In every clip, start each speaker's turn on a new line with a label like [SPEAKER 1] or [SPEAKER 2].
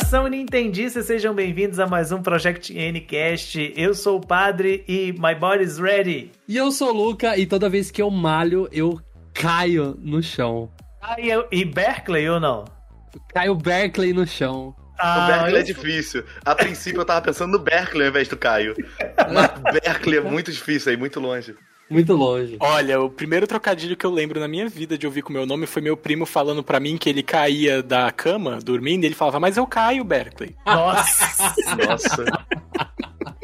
[SPEAKER 1] Nação Nintendista, sejam bem-vindos a mais um Project Ncast. Eu sou o Padre e my body's ready.
[SPEAKER 2] E eu sou o Luca e toda vez que eu malho, eu caio no chão.
[SPEAKER 1] Ah, e, eu- e Berkeley ou não?
[SPEAKER 2] Caio Berkeley no chão.
[SPEAKER 1] Ah,
[SPEAKER 3] o Berkeley é difícil. A princípio eu tava pensando no Berkeley ao invés do Caio. Mas Berkeley é muito difícil aí, muito longe.
[SPEAKER 2] Muito longe.
[SPEAKER 4] Olha, o primeiro trocadilho que eu lembro na minha vida de ouvir com o meu nome foi meu primo falando pra mim que ele caía da cama, dormindo, e ele falava, mas eu caio, Berkeley.
[SPEAKER 1] Nossa,
[SPEAKER 3] Nossa.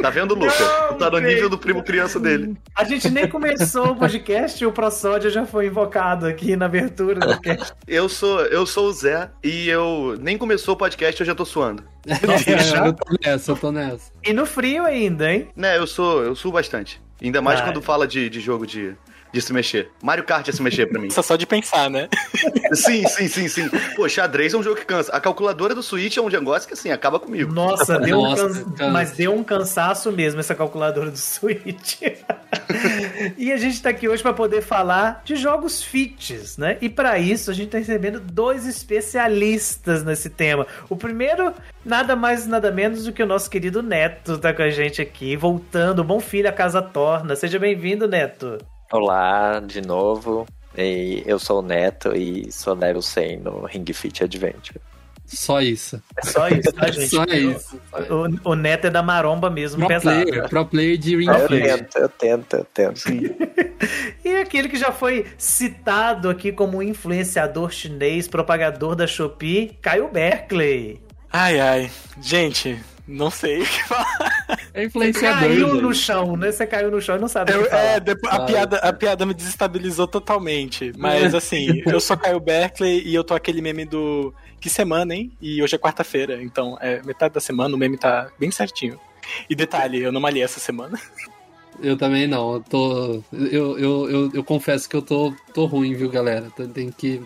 [SPEAKER 3] Tá vendo, Luca? Tu tá no nível do primo criança dele.
[SPEAKER 1] a gente nem começou o podcast e o ProSódia já foi invocado aqui na abertura do cast.
[SPEAKER 3] Eu sou, eu sou o Zé e eu nem começou o podcast eu já tô suando.
[SPEAKER 2] É, eu tô nessa, eu tô nessa.
[SPEAKER 1] E no frio ainda, hein?
[SPEAKER 3] Né, eu sou, eu suo bastante. Ainda mais
[SPEAKER 1] Ah.
[SPEAKER 3] quando fala de, de jogo de, de se mexer. Mario Kart é se mexer pra mim.
[SPEAKER 4] Nossa, só de pensar, né?
[SPEAKER 3] Sim, sim, sim, sim. Pô, xadrez é um jogo que cansa. A calculadora do Switch é um negócio que assim, acaba comigo.
[SPEAKER 1] Nossa, deu um
[SPEAKER 2] Nossa,
[SPEAKER 1] can-
[SPEAKER 2] cansa.
[SPEAKER 1] mas deu um cansaço mesmo essa calculadora do Switch. e a gente tá aqui hoje para poder falar de jogos fits, né? E para isso a gente tá recebendo dois especialistas nesse tema. O primeiro, nada mais nada menos do que o nosso querido Neto tá com a gente aqui, voltando, bom filho a casa torna. Seja bem-vindo, Neto.
[SPEAKER 5] Olá, de novo. E eu sou o Neto e sou level 100 no Ring Fit Adventure.
[SPEAKER 2] Só isso.
[SPEAKER 1] É só isso, tá, gente?
[SPEAKER 2] Só isso.
[SPEAKER 1] O, o Neto é da maromba mesmo,
[SPEAKER 2] Pro
[SPEAKER 1] pesado.
[SPEAKER 2] player, pro player de Ring
[SPEAKER 5] Eu
[SPEAKER 2] Fit.
[SPEAKER 5] tento, eu tento, eu tento.
[SPEAKER 1] E aquele que já foi citado aqui como influenciador chinês, propagador da Shopee, Caio Berkeley.
[SPEAKER 4] Ai, ai. Gente, não sei o que falar.
[SPEAKER 2] É influenciador,
[SPEAKER 1] caiu
[SPEAKER 2] gente.
[SPEAKER 1] no chão, né? Você caiu no chão e não sabe o
[SPEAKER 4] Eu-
[SPEAKER 1] que falar.
[SPEAKER 4] é, depois- a, piada, a piada me desestabilizou totalmente. Mas assim, eu sou Caio Berkeley e eu tô aquele meme do. Que semana, hein? E hoje é quarta-feira. Então, é metade da semana, o meme tá bem certinho. E detalhe, eu não malhei essa semana.
[SPEAKER 2] Eu também não. Eu tô. Eu, eu, eu, eu confesso que eu tô, tô ruim, viu, galera? Tem que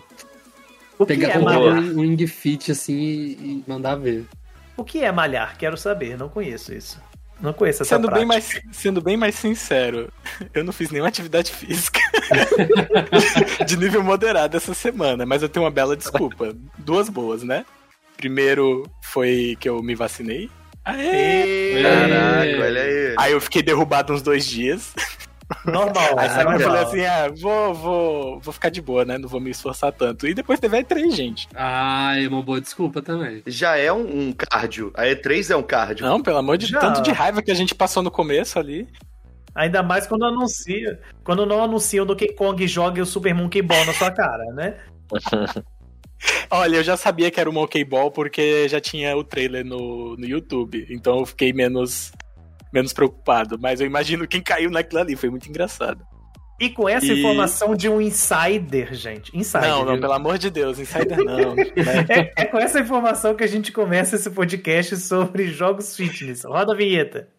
[SPEAKER 1] O que,
[SPEAKER 2] pegar
[SPEAKER 1] é
[SPEAKER 2] um, um Ring Fit assim e mandar ver.
[SPEAKER 1] o que é malhar? Quero saber, não conheço isso. Não conheço essa
[SPEAKER 4] Sendo
[SPEAKER 1] prática.
[SPEAKER 4] bem, mais, sendo bem mais sincero, eu não fiz nenhuma atividade física de nível moderado essa semana, mas eu tenho uma bela desculpa. Duas boas, né? Primeiro foi que eu me vacinei. Aê!
[SPEAKER 3] Caraca, olha aí.
[SPEAKER 4] Aí eu fiquei derrubado uns dois dias.
[SPEAKER 1] Normal.
[SPEAKER 4] Aí
[SPEAKER 1] normal.
[SPEAKER 4] falei assim: ah, vou, vou, vou ficar de boa, né? Não vou me esforçar tanto. E depois teve a E3, gente.
[SPEAKER 2] Ah, é uma boa desculpa também.
[SPEAKER 3] Já é um, um cardio. A E3 é um cardio.
[SPEAKER 4] Não, pelo amor de
[SPEAKER 1] Já.
[SPEAKER 4] tanto de raiva que a gente passou no começo ali.
[SPEAKER 1] Ainda mais quando anuncia. Quando não anunciam do que Kong joga o Super Monkey Ball na sua cara, né?
[SPEAKER 4] Olha, eu já sabia que era o Monkey Ball porque já tinha o trailer no, no YouTube. Então eu fiquei menos, menos preocupado. Mas eu imagino quem caiu naquilo ali. Foi muito engraçado.
[SPEAKER 1] E com essa
[SPEAKER 4] E-
[SPEAKER 1] informação de um insider, gente. Insider.
[SPEAKER 4] não, não, pelo amor de Deus, Insider não. né?
[SPEAKER 1] É, é com essa informação que a gente começa esse podcast sobre jogos fitness. Roda a vinheta.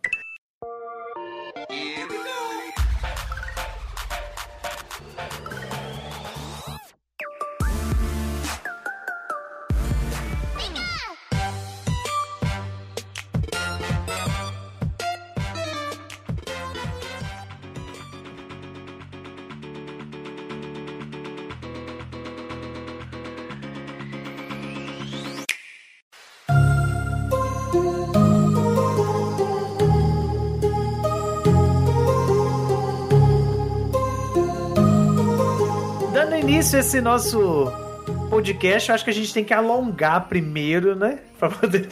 [SPEAKER 1] Esse nosso podcast, eu acho que a gente tem que alongar primeiro, né? Pra poder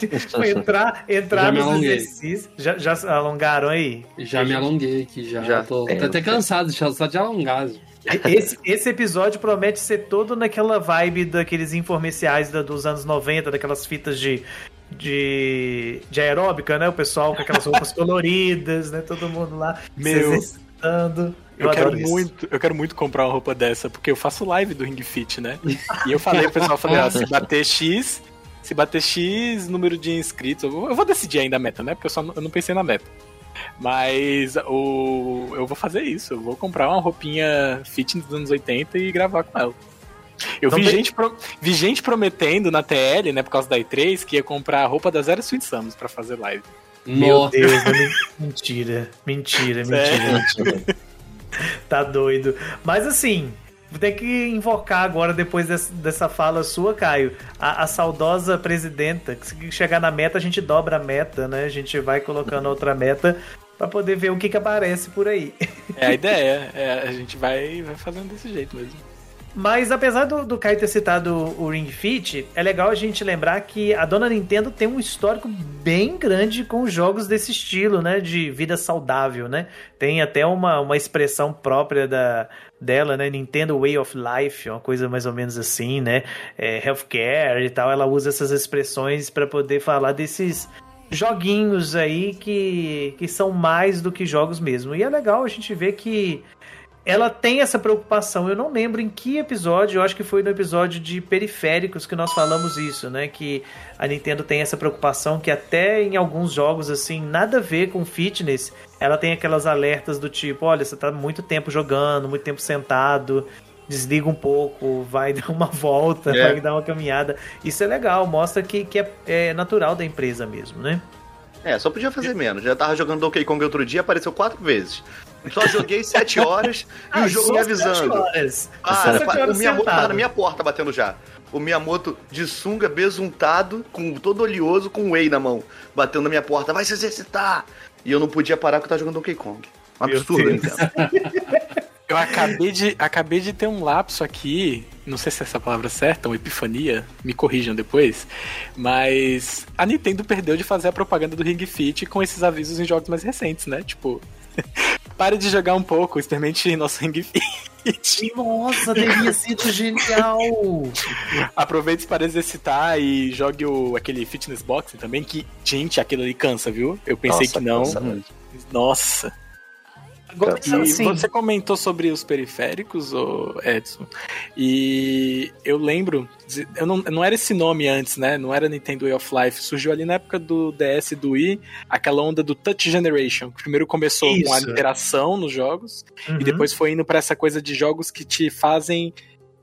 [SPEAKER 1] entrar, entrar nos exercícios. Já, já alongaram aí?
[SPEAKER 2] Já me alonguei aqui, já.
[SPEAKER 3] Já.
[SPEAKER 2] Tô, tô até cansado já, só de alongar.
[SPEAKER 1] Esse, esse episódio promete ser todo naquela vibe daqueles informeciais da- dos anos 90, daquelas fitas de, de, de aeróbica, né? O pessoal com aquelas roupas coloridas, né? Todo mundo lá se
[SPEAKER 4] Meu.
[SPEAKER 1] exercitando.
[SPEAKER 4] Eu, quero
[SPEAKER 1] adoro isso.
[SPEAKER 4] muito, eu quero muito comprar uma roupa dessa, porque eu faço live do Ring Fit, né? E eu falei pro pessoal, eu falei, ó, se bater X, se bater X número de inscritos, eu vou, eu vou decidir ainda a meta, né? Porque eu só não, eu não pensei na meta. Mas o, eu vou fazer isso, eu vou comprar uma roupinha fitness dos anos 80 e gravar com ela. Eu vi,
[SPEAKER 1] tem-
[SPEAKER 4] gente pro- vi gente prometendo na TL, né, por causa da E3, que ia comprar a roupa da Zero Sweet Samus pra fazer live.
[SPEAKER 1] Meu
[SPEAKER 2] Nossa.
[SPEAKER 1] Deus, men- mentira, mentira, mentira,
[SPEAKER 4] Sério?
[SPEAKER 1] mentira. Tá doido. Mas assim, Vou ter que invocar agora, depois dessa, dessa fala sua, Caio, a, a saudosa presidenta. Que se chegar na meta, a gente dobra a meta, né? A gente vai colocando outra meta pra poder ver o que, que aparece por aí.
[SPEAKER 4] É a ideia, é, a gente vai, vai fazendo desse jeito mesmo.
[SPEAKER 1] Mas apesar do, do Caio ter citado o Ring Fit, é legal a gente lembrar que a dona Nintendo tem um histórico bem grande com jogos desse estilo, né? De vida saudável, né? Tem até uma, uma expressão própria da, dela, né? Nintendo Way of Life, uma coisa mais ou menos assim, né? É, healthcare e tal. Ela usa essas expressões para poder falar desses joguinhos aí que, que são mais do que jogos mesmo. E é legal a gente ver que ela tem essa preocupação. Eu não lembro em que episódio, eu acho que foi no episódio de periféricos que nós falamos isso, né? Que a Nintendo tem essa preocupação que até em alguns jogos, assim, nada a ver com fitness, ela tem aquelas alertas do tipo, olha, você tá muito tempo jogando, muito tempo sentado, desliga um pouco, vai dar uma volta,
[SPEAKER 3] É.
[SPEAKER 1] vai dar uma caminhada. Isso é legal, mostra que, que é, é natural da empresa mesmo, né?
[SPEAKER 3] É, só podia fazer menos. Já tava jogando Donkey Kong outro dia, apareceu quatro vezes. Só joguei sete horas e o jogo me
[SPEAKER 1] sete
[SPEAKER 3] avisando.
[SPEAKER 1] horas.
[SPEAKER 3] Ah,
[SPEAKER 1] Só sete
[SPEAKER 3] o
[SPEAKER 1] horas
[SPEAKER 3] Miyamoto tava
[SPEAKER 1] sentado.
[SPEAKER 3] na minha porta batendo já. O Miyamoto de sunga, besuntado, com todo oleoso, com whey na mão, batendo na minha porta. Vai se exercitar! E eu não podia parar porque eu tava jogando Donkey Kong. Um absurdo,
[SPEAKER 1] Deus.
[SPEAKER 3] Nintendo.
[SPEAKER 4] Eu acabei de, acabei de ter um lapso aqui, não sei se é essa palavra certa, uma epifania, me corrijam depois, mas a Nintendo perdeu de fazer a propaganda do Ring Fit com esses avisos em jogos mais recentes, né? Tipo, pare de jogar um pouco, experimente nosso Ring Fit.
[SPEAKER 1] Nossa, teria sido genial!
[SPEAKER 4] Aproveite para exercitar e jogue o, aquele Fitness Boxing também, que, gente, aquilo ali cansa, viu? Eu pensei
[SPEAKER 5] Nossa,
[SPEAKER 4] que não.
[SPEAKER 5] cansa.
[SPEAKER 4] Nossa.
[SPEAKER 1] Agora,
[SPEAKER 4] E
[SPEAKER 1] assim,
[SPEAKER 4] você comentou sobre os periféricos, Edson, e eu lembro, eu não, não era esse nome antes, né? Não era Nintendo Way of Life. Surgiu ali na época do DS e do Wii, aquela onda do Touch Generation. que Primeiro começou com a
[SPEAKER 1] Isso.
[SPEAKER 4] interação nos jogos,
[SPEAKER 1] uhum.
[SPEAKER 4] e depois foi indo pra essa coisa de jogos que te fazem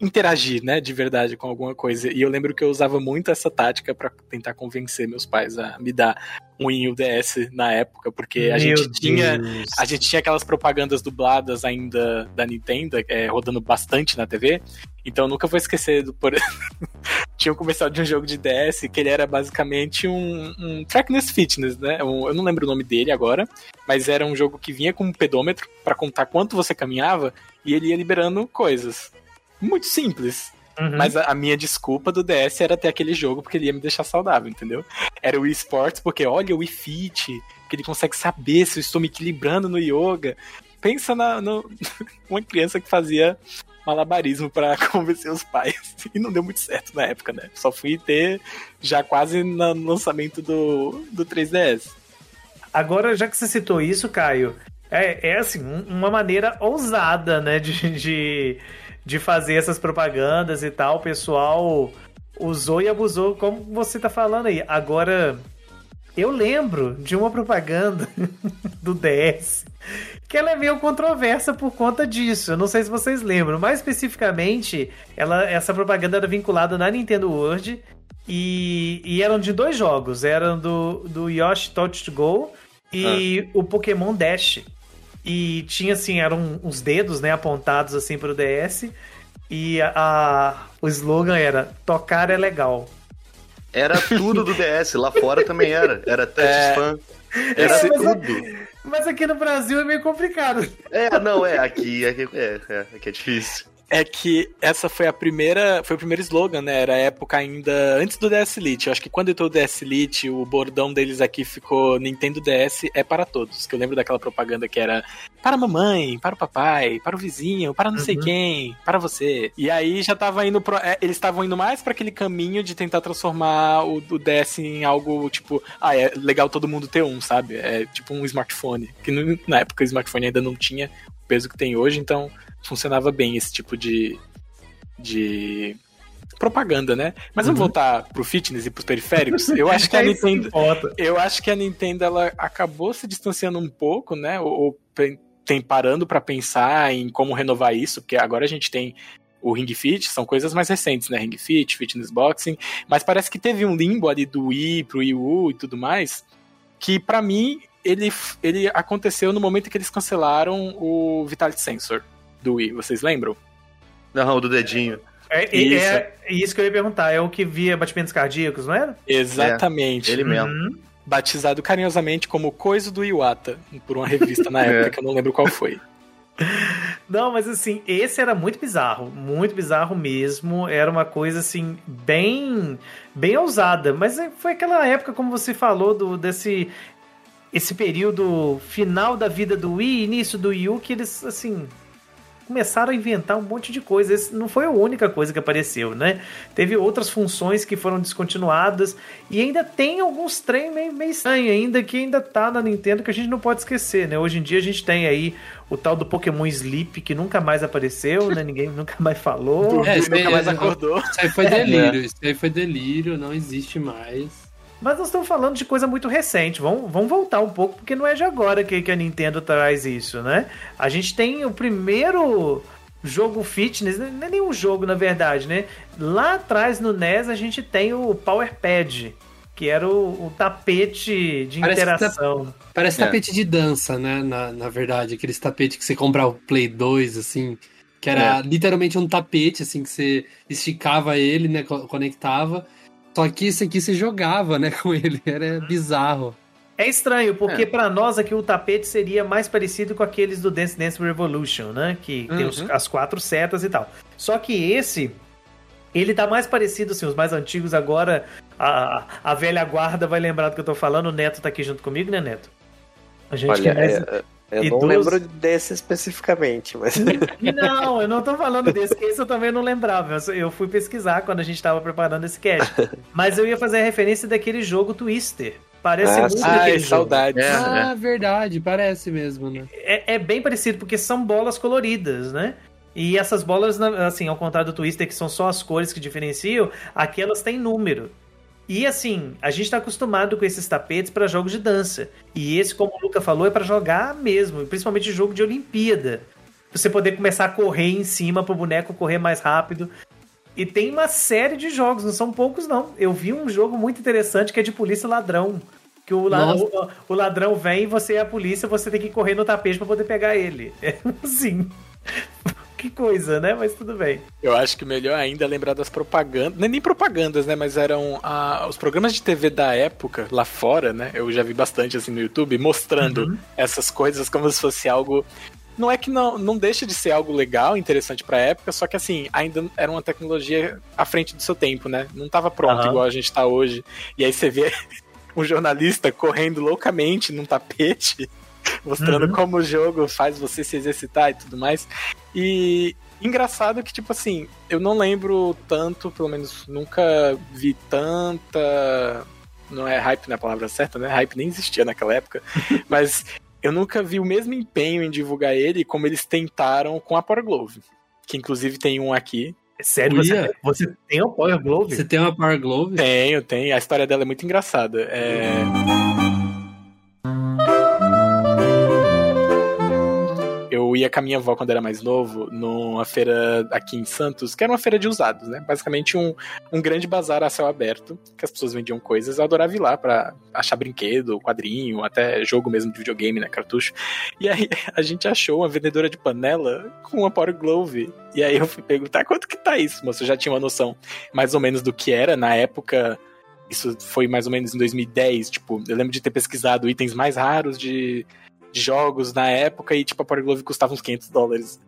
[SPEAKER 4] interagir, né, de verdade com alguma coisa. E eu lembro que eu usava muito essa tática pra tentar convencer meus pais a me dar um Wii DS na época, porque a
[SPEAKER 1] Meu
[SPEAKER 4] gente tinha
[SPEAKER 1] Deus.
[SPEAKER 4] a gente tinha aquelas propagandas dubladas ainda da Nintendo, é, rodando bastante na TV. Então eu nunca vou esquecer do. Por... tinha um comercial de um jogo de DS que ele era basicamente um, um Trackness Fitness, né? Um- eu não lembro o nome dele agora, mas era um jogo que vinha com um pedômetro pra contar quanto você caminhava e ele ia liberando coisas. Muito simples.
[SPEAKER 1] Uhum.
[SPEAKER 4] Mas a, a minha desculpa do DS era ter aquele jogo porque ele ia me deixar saudável, entendeu? Era o Wii Sports porque, olha, o Wii Fit, que ele consegue saber se eu estou me equilibrando no yoga. Pensa na no- uma criança que fazia malabarismo pra convencer os pais. E não deu muito certo na época, né? Só fui ter já quase no lançamento do, do 3DS.
[SPEAKER 1] Agora, já que você citou isso, Caio, é, é assim, um- uma maneira ousada, né, de, de, de fazer essas propagandas e tal. O pessoal usou e abusou, como você tá falando aí. Agora, eu lembro de uma propaganda do DS que ela é meio controversa por conta disso. Eu não sei se vocês lembram. Mais especificamente, ela, essa propaganda era vinculada na Nintendo World e, e eram de dois jogos. Eram do, do Yoshi Touch to Go e o Pokémon Dash. E tinha assim, eram uns dedos, né, apontados assim pro DS. E a, a- o slogan era tocar é legal.
[SPEAKER 3] Era tudo do DS, lá fora também era. Era touch
[SPEAKER 4] É.
[SPEAKER 3] fan. Era
[SPEAKER 1] É, mas é-
[SPEAKER 3] tudo.
[SPEAKER 1] Mas aqui no Brasil é meio complicado.
[SPEAKER 3] É, não, é, aqui, aqui é, é, aqui é difícil.
[SPEAKER 4] É que essa foi a primeira. Foi o primeiro slogan, né? Era a época ainda antes do DS Lite. Eu acho que quando entrou o DS Lite, o bordão deles aqui ficou Nintendo DS é para todos. Que eu lembro daquela propaganda que era para a mamãe, para o papai, para o vizinho, para não sei
[SPEAKER 1] Uhum.
[SPEAKER 4] quem, para você. E aí já tava indo pro. é, eles estavam indo mais para aquele caminho de tentar transformar o, o DS em algo tipo. Ah, é legal todo mundo ter um, sabe? É tipo um smartphone. Que no- na época o smartphone ainda não tinha o peso que tem hoje, então funcionava bem esse tipo de, de propaganda, né? Mas vamos
[SPEAKER 1] Uhum.
[SPEAKER 4] voltar pro fitness e pros periféricos. Eu acho que a
[SPEAKER 1] É
[SPEAKER 4] Nintendo, eu acho que a Nintendo ela acabou se distanciando um pouco, né? Ou, ou tem parando pra pensar em como renovar isso, porque agora a gente tem o Ring Fit, são coisas mais recentes, né? Ring Fit, Fitness Boxing, mas parece que teve um limbo ali do Wii pro Wii U e tudo mais, que pra mim ele, ele aconteceu no momento que eles cancelaram o Vitality Sensor do Wii, vocês lembram?
[SPEAKER 3] Não, do dedinho.
[SPEAKER 1] É, é-
[SPEAKER 4] Isso.
[SPEAKER 1] é isso que eu ia perguntar. É o que via batimentos cardíacos, não era?
[SPEAKER 4] Exatamente.
[SPEAKER 3] Ele mesmo.
[SPEAKER 1] Uhum.
[SPEAKER 4] Batizado carinhosamente como Coisa do Iwata, por uma revista na época
[SPEAKER 3] É.
[SPEAKER 4] que eu não lembro qual foi.
[SPEAKER 1] Não, mas assim, esse era muito bizarro, muito bizarro mesmo. Era uma coisa assim bem, bem ousada. Mas é- foi aquela época, como você falou, do desse esse período final da vida do Wii, início do Wii U, que eles assim começaram a inventar um monte de coisa. Esse não foi a única coisa que apareceu, né? Teve outras funções que foram descontinuadas e ainda tem alguns trem meio, meio estranho ainda que ainda tá na Nintendo que a gente não pode esquecer, né? Hoje em dia a gente tem aí o tal do Pokémon Sleep que nunca mais apareceu, né? Ninguém nunca mais falou.
[SPEAKER 2] É, aí,
[SPEAKER 4] Nunca mais
[SPEAKER 2] é-
[SPEAKER 4] acordou.
[SPEAKER 2] Isso aí foi delírio, isso aí foi delírio, não existe mais.
[SPEAKER 1] Mas nós estamos falando de coisa muito recente. Vamos, vamos voltar um pouco, porque não é de agora que, que a Nintendo traz isso, né? A gente tem o primeiro jogo fitness, não é nenhum jogo, na verdade, né? Lá atrás no NES a gente tem o Power Pad, que era o, o tapete de
[SPEAKER 2] Parece tá-
[SPEAKER 1] interação.
[SPEAKER 2] Parece
[SPEAKER 3] É.
[SPEAKER 2] tapete de dança, né? Na, na verdade, aqueles tapetes que você comprava o Play 2, assim. Que era literalmente um tapete, assim, que você esticava ele, né? co- Conectava. Só que esse aqui você jogava, né? Com ele. Era bizarro.
[SPEAKER 1] É estranho, porque
[SPEAKER 3] É.
[SPEAKER 1] pra nós aqui o tapete seria mais parecido com aqueles do Dance Dance Revolution, né? Que tem os-
[SPEAKER 4] Uhum.
[SPEAKER 1] as quatro setas e tal. Só que esse, ele tá mais parecido, assim, os mais antigos agora, a, a velha guarda vai lembrar do que eu tô falando, o Neto tá aqui junto comigo, né, Neto? A gente
[SPEAKER 5] Olha,
[SPEAKER 1] que é-
[SPEAKER 5] é, eu
[SPEAKER 1] idoso.
[SPEAKER 5] não lembro desse especificamente, mas
[SPEAKER 1] Não, eu não tô falando desse, que esse eu também não lembrava. Eu, fui pesquisar quando a gente tava preparando esse cast. Mas eu ia fazer a referência daquele jogo Twister. Parece
[SPEAKER 5] Ah,
[SPEAKER 1] muito
[SPEAKER 5] sim.
[SPEAKER 1] aquele
[SPEAKER 4] Ai,
[SPEAKER 1] jogo.
[SPEAKER 4] saudades.
[SPEAKER 3] É,
[SPEAKER 2] ah, verdade, parece mesmo, né?
[SPEAKER 1] é, é bem parecido, porque são bolas coloridas, né? E essas bolas, assim, ao contrário do Twister, que são só as cores que diferenciam, aqui elas têm número. E assim, a gente tá acostumado com esses tapetes para jogos de dança. E esse, como o Luca falou, é para jogar mesmo, principalmente jogo de Olimpíada. Pra você poder começar a correr em cima pro boneco correr mais rápido. E tem uma série de jogos, não são poucos não. Eu vi um jogo muito interessante que é de polícia ladrão. Que o, la- o, o ladrão vem e você é a polícia, você tem que correr no tapete pra poder pegar ele. É assim. Que coisa, né? Mas tudo bem.
[SPEAKER 4] Eu acho que melhor ainda é lembrar das propagandas. Nem, nem propagandas, né? Mas eram ah, os programas de TV da época, lá fora, né? Eu já vi bastante assim no YouTube, mostrando essas coisas como se fosse algo. Não é que não, não deixa de ser algo legal, interessante pra época, só que assim, ainda era uma tecnologia à frente do seu tempo, né? Não tava pronto
[SPEAKER 1] Aham.
[SPEAKER 4] igual a gente tá hoje. E aí você vê um jornalista correndo loucamente num tapete, mostrando
[SPEAKER 1] Uhum.
[SPEAKER 4] como o jogo faz você se exercitar e tudo mais. E engraçado que, tipo assim, eu não lembro tanto, pelo menos nunca vi tanta. Não é hype na palavra certa, né? Hype nem existia naquela época. mas eu nunca vi o mesmo empenho em divulgar ele como eles tentaram com a Power Glove. Que inclusive tem um aqui.
[SPEAKER 1] É Sério, você, você tem o Power Glove?
[SPEAKER 2] Você tem uma Power Glove?
[SPEAKER 4] Tenho, tem. A história dela é muito engraçada. É. Eu ia com a minha avó quando era mais novo, numa feira aqui em Santos, que era uma feira de usados, né? Basicamente um, um grande bazar a céu aberto, que as pessoas vendiam coisas. Eu adorava ir lá pra achar brinquedo, quadrinho, até jogo mesmo de videogame, né? Cartucho. E aí a gente achou uma vendedora de panela com uma Power Glove. E aí eu fui perguntar quanto que tá isso, moço. Eu já tinha uma noção mais ou menos do que era na época. Isso foi mais ou menos em 2010. Tipo, eu lembro de ter pesquisado itens mais raros de, de jogos na época e, tipo, a Power Glove custava uns 500 dólares.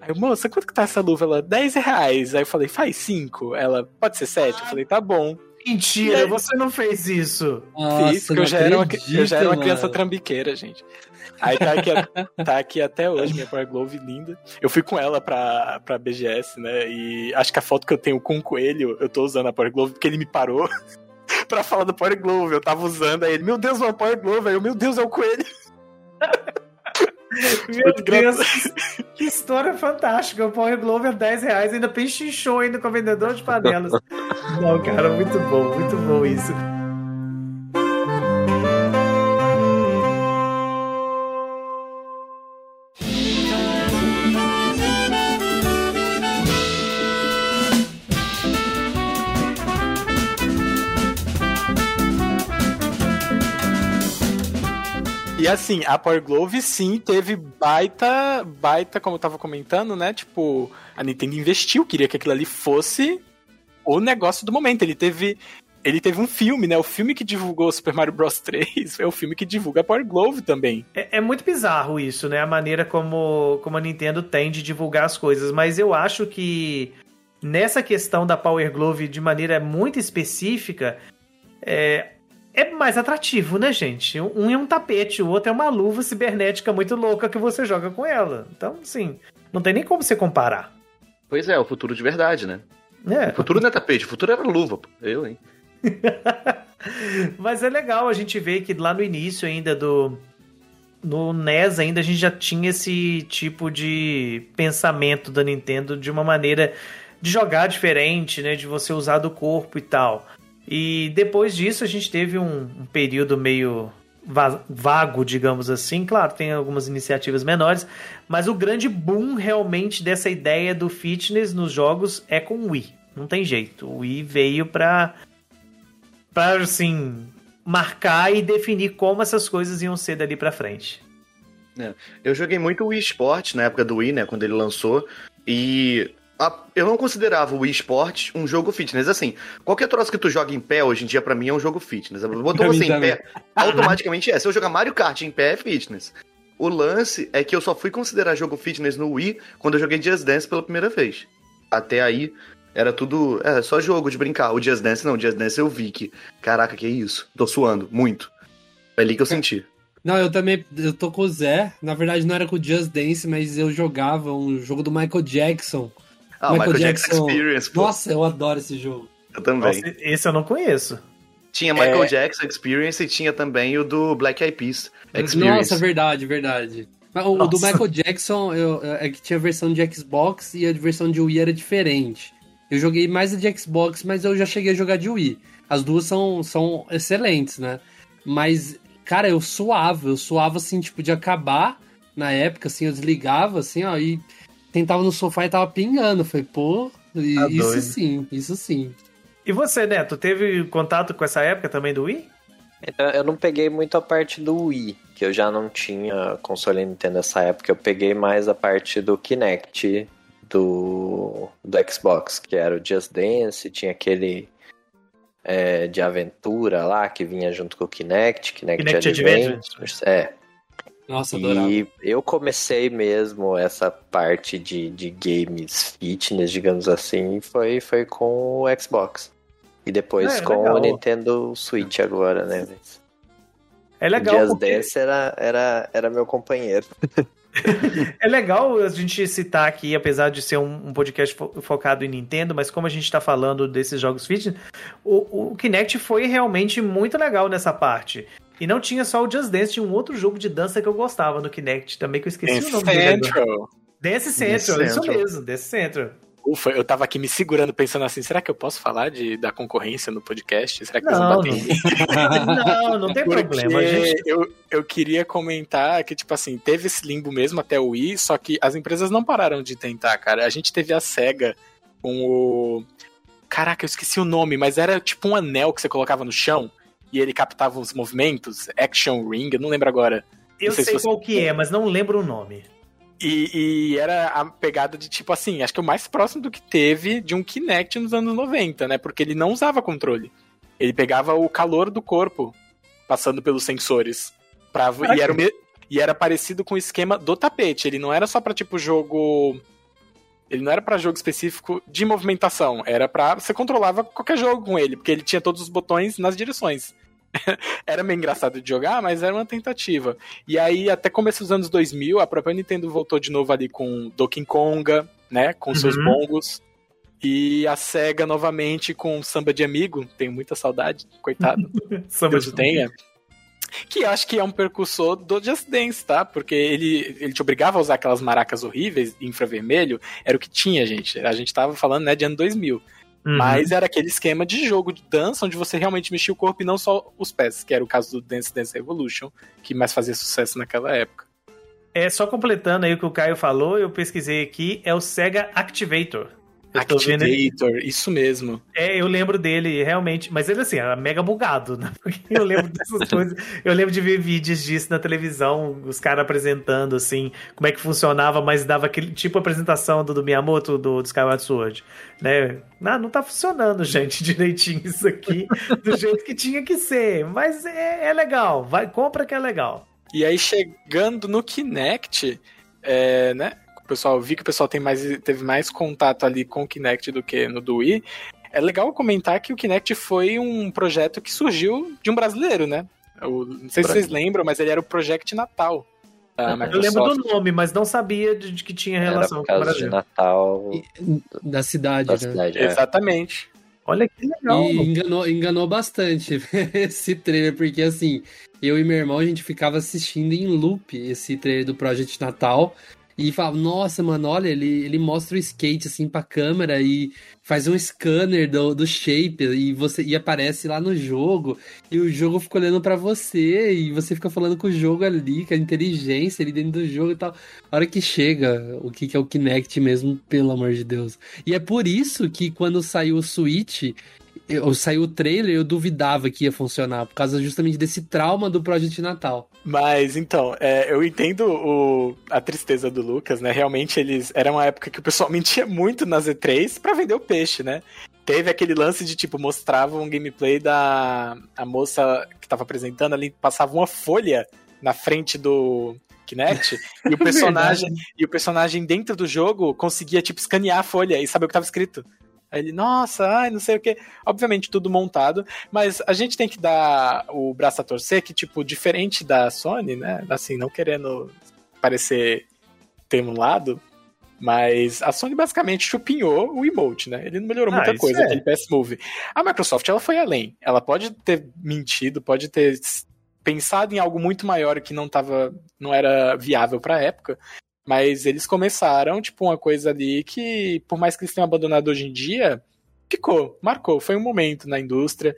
[SPEAKER 4] Aí, eu, moça, quanto que tá essa luva? Ela, 10 reais. Aí eu falei, faz 5. Ela, pode ser 7? Eu falei, tá bom.
[SPEAKER 1] Mentira,
[SPEAKER 4] aí-
[SPEAKER 1] você não fez isso.
[SPEAKER 2] Nossa,
[SPEAKER 4] Fiz, porque eu já, era uma,
[SPEAKER 2] acredito,
[SPEAKER 4] eu já era uma
[SPEAKER 2] mano.
[SPEAKER 4] criança trambiqueira, gente. Aí tá aqui, tá aqui até hoje, minha Power Glove linda. Eu fui com ela pra, pra BGS, né? E acho que a foto que eu tenho com o coelho, eu tô usando a Power Glove porque ele me parou pra falar do Power Glove. Eu tava usando, aí ele, meu Deus, é o Power Glove. Aí eu, meu Deus, é o coelho.
[SPEAKER 1] Meu
[SPEAKER 4] Muito
[SPEAKER 1] Deus, que história fantástica. O Power Glove é 10 reais, ainda pechinchou ainda com o vendedor de panelas. Não, cara, muito bom, muito bom isso.
[SPEAKER 4] E assim, a Power Glove sim teve baita, baita, como eu tava comentando, né? Tipo, a Nintendo investiu, queria que aquilo ali fosse o negócio do momento. Ele teve ele teve um filme, né? O filme que divulgou Super Mario Bros 3 é o filme que divulga a Power Glove também.
[SPEAKER 1] É, é, muito bizarro isso, né? A maneira como, como a Nintendo tem de divulgar as coisas. Mas eu acho que nessa questão da Power Glove de maneira muito específica, é, é mais atrativo, né, gente? Um é um tapete, o outro é uma luva cibernética muito louca que você joga com ela. Então, sim, não tem nem como você comparar.
[SPEAKER 3] Pois é, o futuro de verdade, né? É. O futuro não é tapete, o futuro era luva. Eu, hein?
[SPEAKER 1] Mas é legal a gente ver que lá no início ainda do. No NES ainda a gente já tinha esse tipo de pensamento da Nintendo de uma maneira de jogar diferente, né? De você usar do corpo e tal. E depois disso a gente teve um, um período meio vago, digamos assim. Claro, tem algumas iniciativas menores, mas o grande boom realmente dessa ideia do fitness nos jogos é com o Wii. Não tem jeito. O Wii veio para para assim marcar e definir como essas coisas iam ser dali para frente.
[SPEAKER 3] É. Eu joguei muito o Wii Sport na época do Wii, né, quando ele lançou, e eu não considerava o Wii Sport um jogo fitness. Assim, qualquer troço que tu joga em pé hoje em dia para mim é um jogo fitness. Botou você em pé, automaticamente é. Se eu jogar Mario Kart em pé é fitness. O lance é que eu só fui considerar jogo fitness no Wii quando eu joguei Just Dance pela primeira vez. Até aí, era tudo. É, só jogo de brincar. O Just Dance não, o Just Dance eu vi que. Caraca, que é isso? Tô suando, muito. Foi ali que eu senti.
[SPEAKER 2] Não, eu também. Eu tô com o Zé. Na verdade, não era com o Just Dance, mas eu jogava um jogo do Michael Jackson.
[SPEAKER 3] Ah, Michael, Michael Jackson, Jackson Experience. Pô.
[SPEAKER 2] Nossa, eu adoro esse jogo.
[SPEAKER 3] Eu também. Nossa,
[SPEAKER 1] esse eu não conheço.
[SPEAKER 3] Tinha Michael é... Jackson Experience e tinha também o do Black Eyed Peas Experience.
[SPEAKER 2] Nossa, verdade, verdade. O, o do Michael Jackson eu, é que tinha a versão de Xbox e a versão de Wii era diferente. Eu joguei mais a de Xbox, mas eu já cheguei a jogar de Wii. As duas são, são excelentes, né? Mas, cara, eu suava, eu suava assim, tipo, de acabar na época, assim, eu desligava, assim, ó, e tentava no sofá e tava pingando. Falei, pô, tá isso doido. sim, isso sim.
[SPEAKER 1] E você, Neto, teve contato com essa época também do Wii?
[SPEAKER 5] Então, eu não peguei muito a parte do Wii, que eu já não tinha console Nintendo nessa época. Eu peguei mais a parte do Kinect do, do Xbox, que era o Just Dance, tinha aquele é, de aventura lá que vinha junto com o Kinect, Kinect, Kinect Adventures. É.
[SPEAKER 2] Nossa, adorava.
[SPEAKER 5] E eu comecei mesmo essa parte de, de games fitness, digamos assim, foi, foi com o Xbox. E depois é, com legal. o Nintendo Switch agora, né?
[SPEAKER 1] É legal. O
[SPEAKER 5] Just porque... Dance era, era, era meu companheiro.
[SPEAKER 1] é legal a gente citar aqui, apesar de ser um, um podcast fo focado em Nintendo, mas como a gente está falando desses jogos fitness, o, o Kinect foi realmente muito legal nessa parte. E não tinha só o Just Dance, tinha um outro jogo de dança que eu gostava no Kinect também, que eu esqueci Dance o nome
[SPEAKER 4] Central.
[SPEAKER 1] Dance Central, Dance isso mesmo, Dance Central.
[SPEAKER 4] Ufa, eu tava aqui me segurando pensando assim, será que eu posso falar de, da concorrência no podcast? Será que
[SPEAKER 1] não, eles Não, não, não tem Porque problema. Gente...
[SPEAKER 4] Eu, eu queria comentar que, tipo assim, teve esse limbo mesmo até o Wii, só que as empresas não pararam de tentar, cara. A gente teve a SEGA com o... Caraca, eu esqueci o nome, mas era tipo um anel que você colocava no chão e ele captava os movimentos, Action Ring, eu não lembro agora.
[SPEAKER 1] Eu sei, sei qual você... que é, mas não lembro o nome.
[SPEAKER 4] E, e, era a pegada de tipo assim, acho que o mais próximo do que teve de um Kinect nos anos 90, né? Porque ele não usava controle. Ele pegava o calor do corpo passando pelos sensores. Pra, e, era me, e era parecido com o esquema do tapete. Ele não era só pra tipo jogo. Ele não era para jogo específico de movimentação. Era para Você controlava qualquer jogo com ele, porque ele tinha todos os botões nas direções. era meio engraçado de jogar, mas era uma tentativa. E aí, até começo dos anos 2000, a própria Nintendo voltou de novo ali com Donkey Konga, né? Com seus uhum. bongos. E a SEGA novamente com Samba de Amigo. Tenho muita saudade, coitado. Samba Deus de tenha. Que acho que é um percussor do Just Dance, tá? Porque ele, ele te obrigava a usar aquelas maracas horríveis, infravermelho. Era o que tinha, gente. A gente tava falando, né, de ano 2000. Uhum. Mas era aquele esquema de jogo de dança onde você realmente mexia o corpo e não só os pés, que era o caso do Dance Dance Revolution, que mais fazia sucesso naquela época.
[SPEAKER 1] É, só completando aí o que o Caio falou, eu pesquisei aqui, é o Sega Activator. Eu vendo
[SPEAKER 4] Activator, isso mesmo.
[SPEAKER 1] É, eu lembro dele, realmente. Mas ele, assim, era mega bugado, né? Porque eu lembro dessas coisas. Eu lembro de ver vídeos disso na televisão, os caras apresentando, assim, como é que funcionava, mas dava aquele tipo apresentação do, do Miyamoto, do, do Skyward Sword, né? Não, não tá funcionando, gente, direitinho isso aqui, do jeito que tinha que ser. Mas é, é legal, vai, compra que é legal.
[SPEAKER 4] E aí, chegando no Kinect, é, né? O pessoal, vi que o pessoal tem mais, teve mais contato ali com o Kinect do que no do Wii. É legal comentar que o Kinect foi um projeto que surgiu de um brasileiro, né? O- não sei se vocês lembram, mas ele era o Project Natal.
[SPEAKER 5] Uhum.
[SPEAKER 1] Eu lembro do nome, mas não sabia de, de que tinha
[SPEAKER 5] Era
[SPEAKER 1] relação com o
[SPEAKER 5] causa de
[SPEAKER 1] Brasil.
[SPEAKER 5] Natal
[SPEAKER 2] Da cidade,
[SPEAKER 5] da
[SPEAKER 2] né?
[SPEAKER 5] cidade. é.
[SPEAKER 4] Exatamente.
[SPEAKER 1] Olha que legal.
[SPEAKER 2] E enganou, enganou bastante esse trailer, porque assim, eu e meu irmão, a gente ficava assistindo em loop esse trailer do Project Natal. E falava, nossa, mano, olha, ele, ele mostra o skate assim pra câmera e faz um scanner do, do shape e você e aparece lá no jogo. E o jogo fica olhando pra você e você fica falando com o jogo ali, com a inteligência ali dentro do jogo e tal. A hora que chega o que, que é o Kinect mesmo, pelo amor de Deus. E é por isso que quando saiu o Switch, eu, saiu o trailer, eu duvidava que ia funcionar, por causa justamente desse trauma do Project Natal.
[SPEAKER 4] Mas então, é, eu entendo o- a tristeza do Lucas, né? Realmente eles. Era uma época que o pessoal mentia muito nas E3 pra vender o peixe, né? Teve aquele lance de tipo, mostrava um gameplay da a moça que tava apresentando ali, passava uma folha na frente do Kinect e o personagem e o personagem dentro do jogo conseguia tipo escanear a folha e saber o que tava escrito. Aí ele, nossa, ai, não sei o que. Obviamente, tudo montado. Mas a gente tem que dar o braço a torcer que, tipo, diferente da Sony, né? Assim, não querendo parecer ter um lado, mas a Sony basicamente chupinhou o emote, né? Ele não melhorou
[SPEAKER 1] Ah,
[SPEAKER 4] muita coisa,
[SPEAKER 1] é.
[SPEAKER 4] aquele PS Move. A Microsoft, ela foi além. Ela pode ter mentido, pode ter pensado em algo muito maior que não tava, não era viável pra época, mas eles começaram, tipo, uma coisa ali que, por mais que eles tenham abandonado hoje em dia, ficou, marcou, foi um momento na indústria.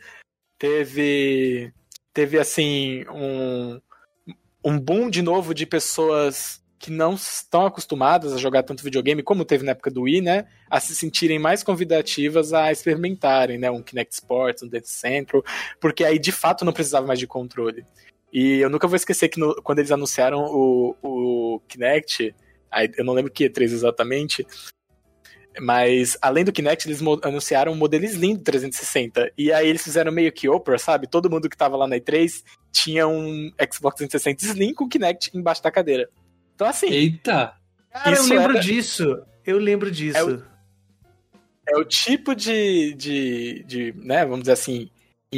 [SPEAKER 4] Teve, teve assim, um, um boom de novo de pessoas que não estão acostumadas a jogar tanto videogame, como teve na época do Wii, né? A se sentirem mais convidativas a experimentarem, né? Um Kinect Sports, um Dance Central, porque aí de fato não precisava mais de controle. E eu nunca vou esquecer que no- quando eles anunciaram o, o Kinect, aí eu não lembro que E3 exatamente, mas além do Kinect, eles mo- anunciaram o modelo Slim do 360. E aí eles fizeram meio que Oprah, sabe? Todo mundo que tava lá na E3 tinha um Xbox 360 Slim com Kinect embaixo da cadeira. Então, assim,
[SPEAKER 2] Eita!
[SPEAKER 1] Cara, eu
[SPEAKER 4] Isso
[SPEAKER 1] lembro
[SPEAKER 4] era-
[SPEAKER 1] disso. Eu lembro disso.
[SPEAKER 4] É o- é o tipo de, de, de, né, vamos dizer assim,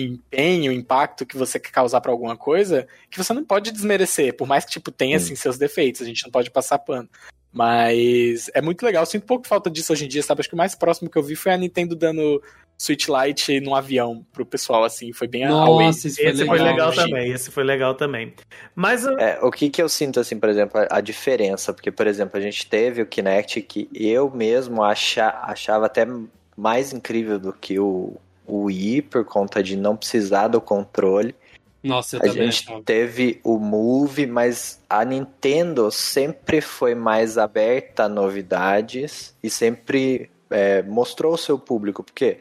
[SPEAKER 4] empenho, impacto que você quer causar pra alguma coisa, que você não pode desmerecer, por mais que tipo tenha assim seus defeitos, a gente não pode passar pano. Mas é muito legal, eu sinto um pouco falta disso hoje em dia, sabe? Acho que o mais próximo que eu vi foi a Nintendo dando Switch Lite num avião pro pessoal, assim, foi bem.
[SPEAKER 2] Nossa, isso foi
[SPEAKER 1] Esse foi
[SPEAKER 2] legal.
[SPEAKER 1] legal
[SPEAKER 4] Chique.
[SPEAKER 1] também. Esse foi legal também. Mas eu-
[SPEAKER 5] É, o que que eu sinto, assim, por exemplo, a, a diferença, porque, por exemplo, a gente teve o Kinect que eu mesmo acha, achava até mais incrível do que o, o Wii, por conta de não precisar do controle.
[SPEAKER 2] Nossa, eu
[SPEAKER 5] A
[SPEAKER 2] também
[SPEAKER 5] gente
[SPEAKER 2] achava.
[SPEAKER 5] teve o Move, mas a Nintendo sempre foi mais aberta a novidades e sempre é, mostrou o seu público, porque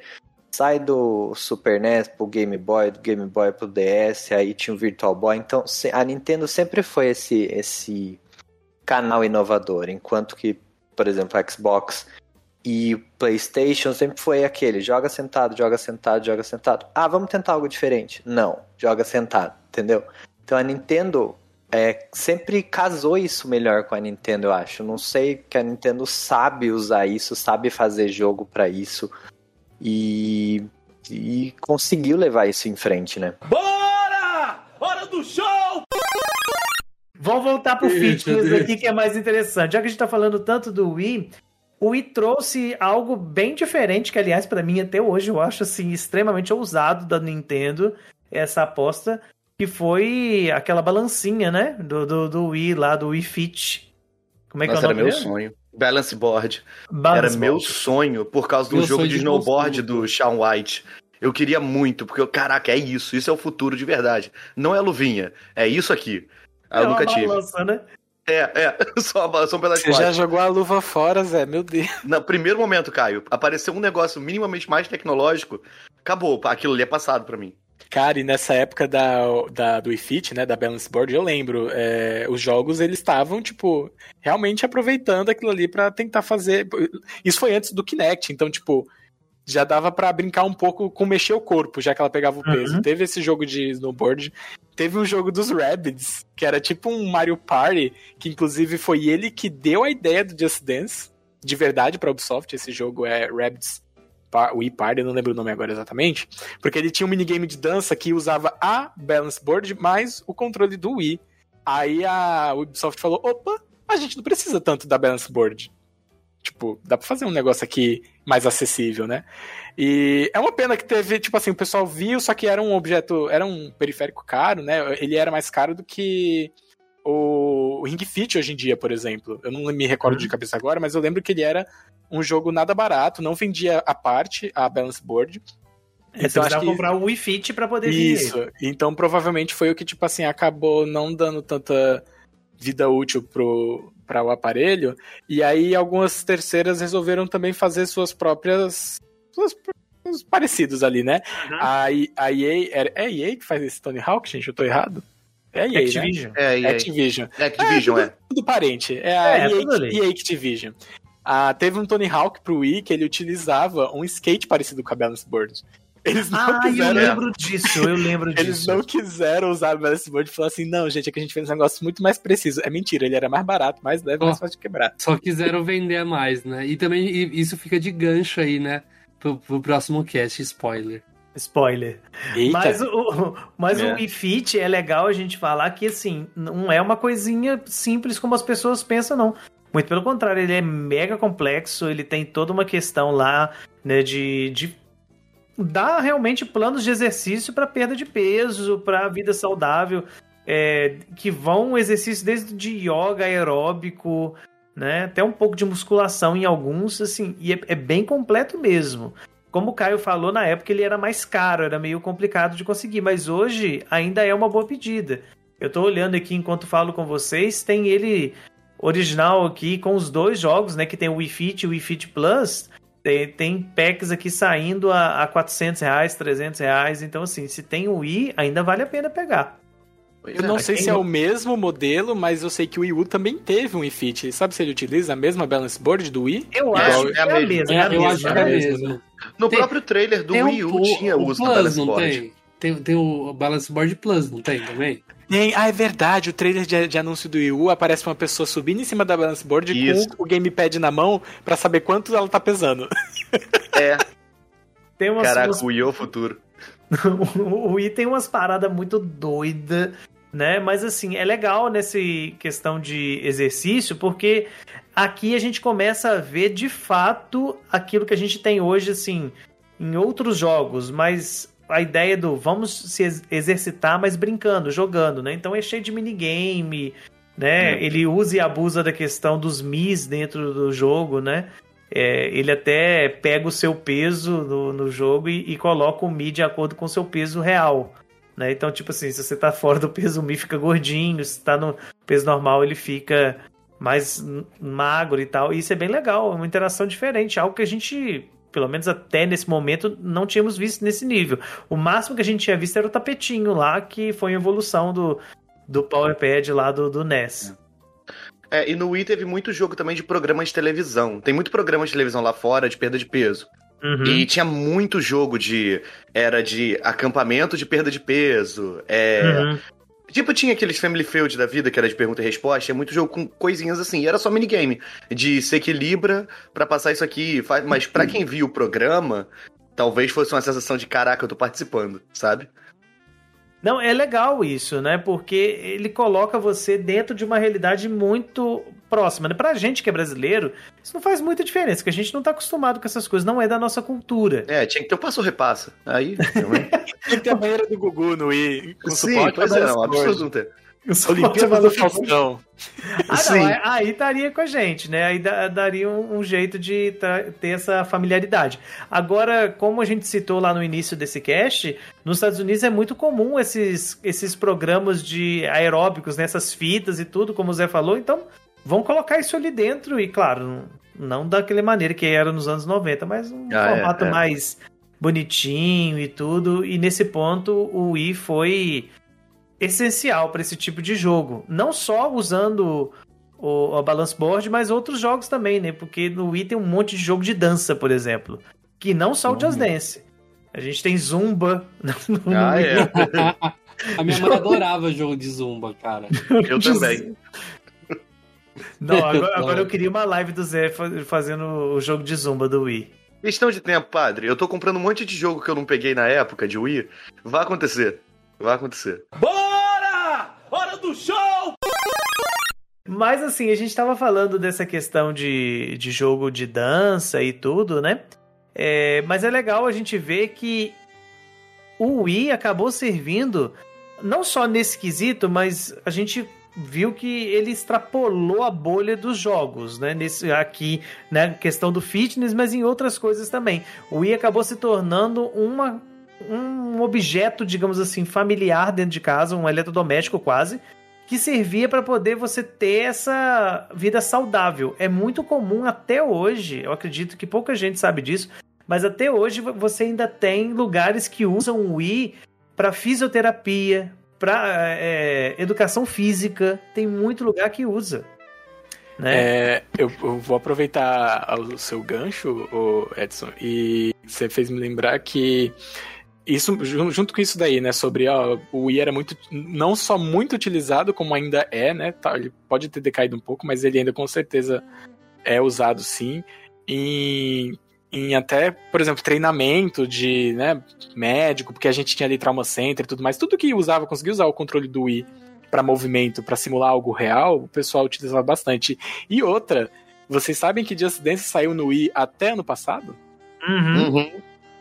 [SPEAKER 5] sai do Super NES pro Game Boy, do Game Boy pro DS, aí tinha o Virtual Boy, então a Nintendo sempre foi esse, esse canal inovador, enquanto que, por exemplo, a Xbox e o PlayStation sempre foi aquele: joga sentado, joga sentado, joga sentado. Ah, vamos tentar algo diferente. Não, joga sentado, entendeu? Então a Nintendo é, sempre casou isso melhor com a Nintendo, eu acho. Não sei que a Nintendo sabe usar isso, sabe fazer jogo pra isso e, e conseguiu levar isso em frente, né?
[SPEAKER 1] Vamos voltar pro fitness aqui, que é mais interessante. Já que a gente tá falando tanto do Wii, Wii trouxe algo bem diferente, que aliás, pra mim, até hoje, eu acho assim, extremamente ousado da Nintendo, essa aposta, que foi aquela balancinha, né? Do, do, do Wii lá, do Wii Fit. Como é que
[SPEAKER 3] Nossa,
[SPEAKER 1] é o
[SPEAKER 3] era
[SPEAKER 1] nome
[SPEAKER 3] meu
[SPEAKER 1] dele?
[SPEAKER 3] sonho. Balance Board.
[SPEAKER 1] Balance
[SPEAKER 3] era meu
[SPEAKER 1] Board.
[SPEAKER 3] sonho por causa do
[SPEAKER 2] Meu
[SPEAKER 3] jogo de
[SPEAKER 2] de
[SPEAKER 3] snowboard
[SPEAKER 2] consumo.
[SPEAKER 3] do Shawn White. Eu queria muito, porque, eu, caraca, é isso. Isso é o futuro de verdade. Não é luvinha. É isso aqui. Aí
[SPEAKER 1] É
[SPEAKER 3] eu
[SPEAKER 1] uma
[SPEAKER 3] nunca tive.
[SPEAKER 1] balança, né?
[SPEAKER 3] É, é. Só, só pelas
[SPEAKER 4] Você já jogou a luva fora, Zé? Meu Deus.
[SPEAKER 3] No primeiro momento, Caio, apareceu um negócio minimamente mais tecnológico, acabou. Aquilo ali é passado pra mim.
[SPEAKER 4] Cara, e nessa época da, da, do iFit, né, da Balance Board, eu lembro, é, os jogos, eles estavam, tipo, realmente aproveitando aquilo ali para tentar fazer... Isso foi antes do Kinect, então, tipo, já dava para brincar um pouco com mexer o corpo, já que ela pegava o peso. Uhum. Teve esse jogo de snowboard, teve um jogo dos Rabbids, que era tipo um Mario Party, que inclusive foi ele que deu a ideia do Just Dance, de verdade, pra Ubisoft. Esse jogo é Rabbids Wii Party, não lembro o nome agora exatamente, porque ele tinha um minigame de dança que usava a Balance Board mais o controle do Wii. Aí a Ubisoft falou: opa, a gente não precisa tanto da Balance Board. Tipo, dá pra fazer um negócio aqui mais acessível, né? E é uma pena que teve, tipo assim, o pessoal viu, só que era um objeto, era um periférico caro, né? Ele era mais caro do que o Ring Fit hoje em dia, por exemplo. Eu não me recordo de uhum. cabeça agora, mas eu lembro que ele era um jogo nada barato, não vendia a parte, a balance board.
[SPEAKER 1] É, então, acho que comprar o Wii Fit pra poder
[SPEAKER 4] Isso. Vir. Então, provavelmente foi o que, tipo assim, acabou não dando tanta vida útil pro, para o aparelho. E aí algumas terceiras resolveram também fazer suas próprias. Suas, parecidos ali, né? Uhum. A, a EA. É, é a EA que faz esse Tony Hawk, gente? Eu tô errado?
[SPEAKER 1] É a EA, Activision.
[SPEAKER 3] Né? É a EA.
[SPEAKER 4] Activision.
[SPEAKER 3] É Activision, é.
[SPEAKER 4] Tudo, é. tudo parente. É a é, EA, EA Activision. Ah, teve um Tony Hawk pro Wii que ele utilizava um skate parecido com a Balance Board.
[SPEAKER 1] Eles não ah, quiseram. Eu lembro disso, eu lembro disso.
[SPEAKER 4] Eles não quiseram usar o Balance Board e falaram assim: não, gente, é que a gente fez um negócio muito mais preciso. É mentira, ele era mais barato, mais leve, oh, mais fácil de quebrar.
[SPEAKER 2] Só quiseram vender a mais, né? E também isso fica de gancho aí, né? Pro, pro próximo cast, spoiler.
[SPEAKER 1] Spoiler. Eita. Mas, o, mas é. o Wii Fit é legal a gente falar que, assim, não é uma coisinha simples como as pessoas pensam, não. Muito pelo contrário, ele é mega complexo, ele tem toda uma questão lá, né, de, de dá realmente planos de exercício para perda de peso, para vida saudável, é, que vão exercício desde de yoga aeróbico, né, até um pouco de musculação em alguns, assim, e é, é bem completo mesmo. Como o Caio falou, na época ele era mais caro, era meio complicado de conseguir, mas hoje ainda é uma boa pedida. Eu tô olhando aqui enquanto falo com vocês, tem ele original aqui com os dois jogos, né? Que tem o Wii Fit e o Wii Fit Plus. Tem, tem packs aqui saindo a, a 400 reais, 300 reais. Então, assim, se tem o Wii, ainda vale a pena pegar.
[SPEAKER 4] Eu não sei se é o mesmo modelo, mas eu sei que o Wii U também teve um Fit. Sabe se ele utiliza a mesma balance board do Wii?
[SPEAKER 1] Eu acho que é a mesma. É,
[SPEAKER 2] eu acho que é a mesma.
[SPEAKER 3] No tem, próprio trailer do Wii U tinha o uso do balance board.
[SPEAKER 2] Tem? Tem, tem o Balance Board Plus, não tem também?
[SPEAKER 4] Tem, ah, é verdade, o trailer de, de, anúncio do Wii U aparece uma pessoa subindo em cima da balance board Isso. com o gamepad na mão para saber quanto ela tá pesando.
[SPEAKER 3] É. Tem umas, Caraca, umas... o Wii é o futuro.
[SPEAKER 1] o Wii tem umas paradas muito doidas, né? Mas assim, é legal nessa questão de exercício, porque aqui a gente começa a ver de fato aquilo que a gente tem hoje, assim, em outros jogos, mas a ideia do vamos se exercitar, mas brincando, jogando, né? Então é cheio de minigame, né? É. Ele usa e abusa da questão dos Mis dentro do jogo, né? É, ele até pega o seu peso no, no jogo e, e, coloca o Mi de acordo com o seu peso real. Né? Então, tipo assim, se você tá fora do peso, o Mi fica gordinho, se tá no peso normal, ele fica mais magro e tal. E isso é bem legal, é uma interação diferente, algo que a gente pelo menos até nesse momento, não tínhamos visto nesse nível. O máximo que a gente tinha visto era o tapetinho lá, que foi a evolução do, do PowerPad lá do, do NES.
[SPEAKER 3] É, e no Wii teve muito jogo também de programa de televisão. Tem muito programa de televisão lá fora de perda de peso. Uhum. E tinha muito jogo de. Era de acampamento de perda de peso. É, uhum. Tipo, tinha aqueles Family Field da vida, que era de pergunta e resposta, é muito jogo com coisinhas assim. E era só minigame. De se equilibra para passar isso aqui. Mas para quem viu o programa, talvez fosse uma sensação de caraca, eu tô participando, sabe?
[SPEAKER 1] Não, é legal isso, né? Porque ele coloca você dentro de uma realidade muito próxima. Né? Pra gente que é brasileiro, isso não faz muita diferença, porque a gente não tá acostumado com essas coisas, não é da nossa cultura.
[SPEAKER 3] É, tinha que ter um passo-repassa. Aí,
[SPEAKER 4] Tinha que ter a banheira do Gugu no I,
[SPEAKER 3] com Sim, suporte. Pois é, não, absurdo não ter.
[SPEAKER 1] Os
[SPEAKER 4] Olimpíadas do Faustão.
[SPEAKER 1] Ah, não, aí- aí estaria com a gente, né? Aí da- daria um, um jeito de tra- ter essa familiaridade. Agora, como a gente citou lá no início desse cast, nos Estados Unidos é muito comum esses, esses programas de aeróbicos, né? essas fitas e tudo, como o Zé falou, então vão colocar isso ali dentro e, claro, não daquela maneira que era nos anos 90, mas um
[SPEAKER 3] Ah, é,
[SPEAKER 1] formato
[SPEAKER 3] é.
[SPEAKER 1] mais bonitinho e tudo. E nesse ponto, o Wii foi essencial para esse tipo de jogo. Não só usando o, a balance board, mas outros jogos também, né? Porque no Wii tem um monte de jogo de dança, por exemplo. Que não só o Just Dance. A gente tem Zumba. no- no
[SPEAKER 3] Ah,
[SPEAKER 1] Wii.
[SPEAKER 3] é.
[SPEAKER 2] A minha mãe adorava jogo de zumba, cara.
[SPEAKER 3] Eu também.
[SPEAKER 1] Não, agora, agora eu queria uma live do Zé fa- fazendo o jogo de Zumba do Wii.
[SPEAKER 3] Questão de tempo, padre. Eu tô comprando um monte de jogo que eu não peguei na época de Wii. Vai acontecer. Vai acontecer.
[SPEAKER 1] Mas assim, a gente tava falando dessa questão de, de jogo de dança e tudo, né? É, mas é legal a gente ver que o Wii acabou servindo não só nesse quesito, mas a gente viu que ele extrapolou a bolha dos jogos, né? Nesse aqui, né? Questão do fitness, mas em outras coisas também. O Wii acabou se tornando uma um objeto, digamos assim, familiar dentro de casa, um eletrodoméstico quase, que servia para poder você ter essa vida saudável. É muito comum até hoje, eu acredito que pouca gente sabe disso, mas até hoje você ainda tem lugares que usam o Wii para fisioterapia, para educação física. Tem muito lugar que usa. Né?
[SPEAKER 4] É, eu, eu vou aproveitar o seu gancho, Edson, e você fez me lembrar que isso jun- junto com isso daí, né, sobre ó, o Wii era muito não só muito utilizado como ainda é, né, tá, ele pode ter decaído um pouco, mas ele ainda com certeza é usado sim em, em até, por exemplo, treinamento de, né, médico, porque a gente tinha ali trauma center e tudo mais, tudo que usava, conseguia usar o controle do Wii para movimento, para simular algo real, o pessoal utilizava bastante. E outra, vocês sabem que Just Dance saiu no Wii até ano passado?
[SPEAKER 1] Uhum.
[SPEAKER 3] Uhum.